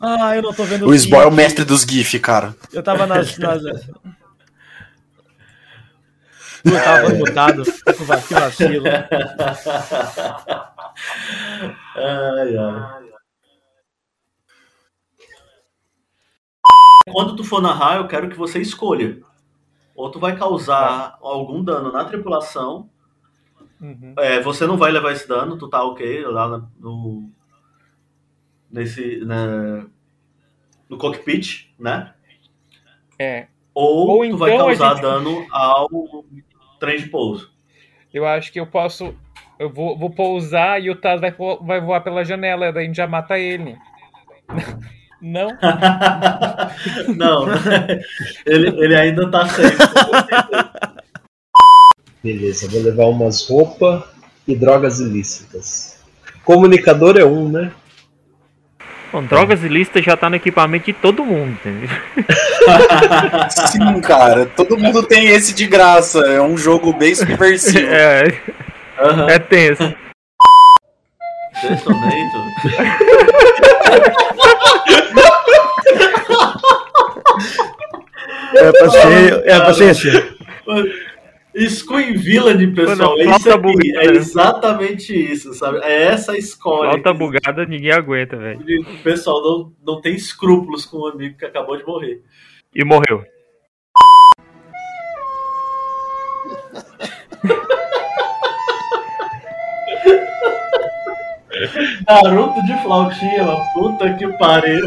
Ah, eu não tô vendo O Sbo é o mestre dos GIF, cara. Eu tava nas. nas... Eu tava mutado. Que vacilo. ai, ai. Quando tu for narrar, eu quero que você escolha. Ou tu vai causar algum dano na tripulação. Uhum. É, você não vai levar esse dano, tu tá ok lá no. Nesse. né, no cockpit, né? É. Ou, Ou tu vai então a causar gente- dano ao trem de pouso. Eu acho que eu posso. Eu vou, vou pousar e o Taz vai, vai voar pela janela, daí a gente já mata ele. Não? Não, ele, ele ainda tá safe. Beleza, vou levar umas roupas e drogas ilícitas. Comunicador é um, né? Bom, drogas ilícitas já tá no equipamento de todo mundo, entendeu? Sim, cara. Todo mundo tem esse de graça. É um jogo bem subversivo. É, é tenso. Detonator. É pra ser, é pra ser assim. Screen Villain, pessoal, é Mano, isso falta aqui, bugada. é exatamente isso, sabe? É essa a escolha. Falta bugada, ninguém aguenta, velho. O pessoal não, não tem escrúpulos com um amigo que acabou de morrer. E morreu. Naruto de flautinha. Puta que pariu.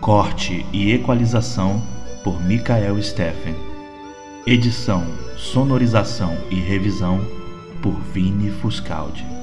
Corte e equalização por Michael Steffen. Edição, sonorização e revisão por Vini Fuscaldi.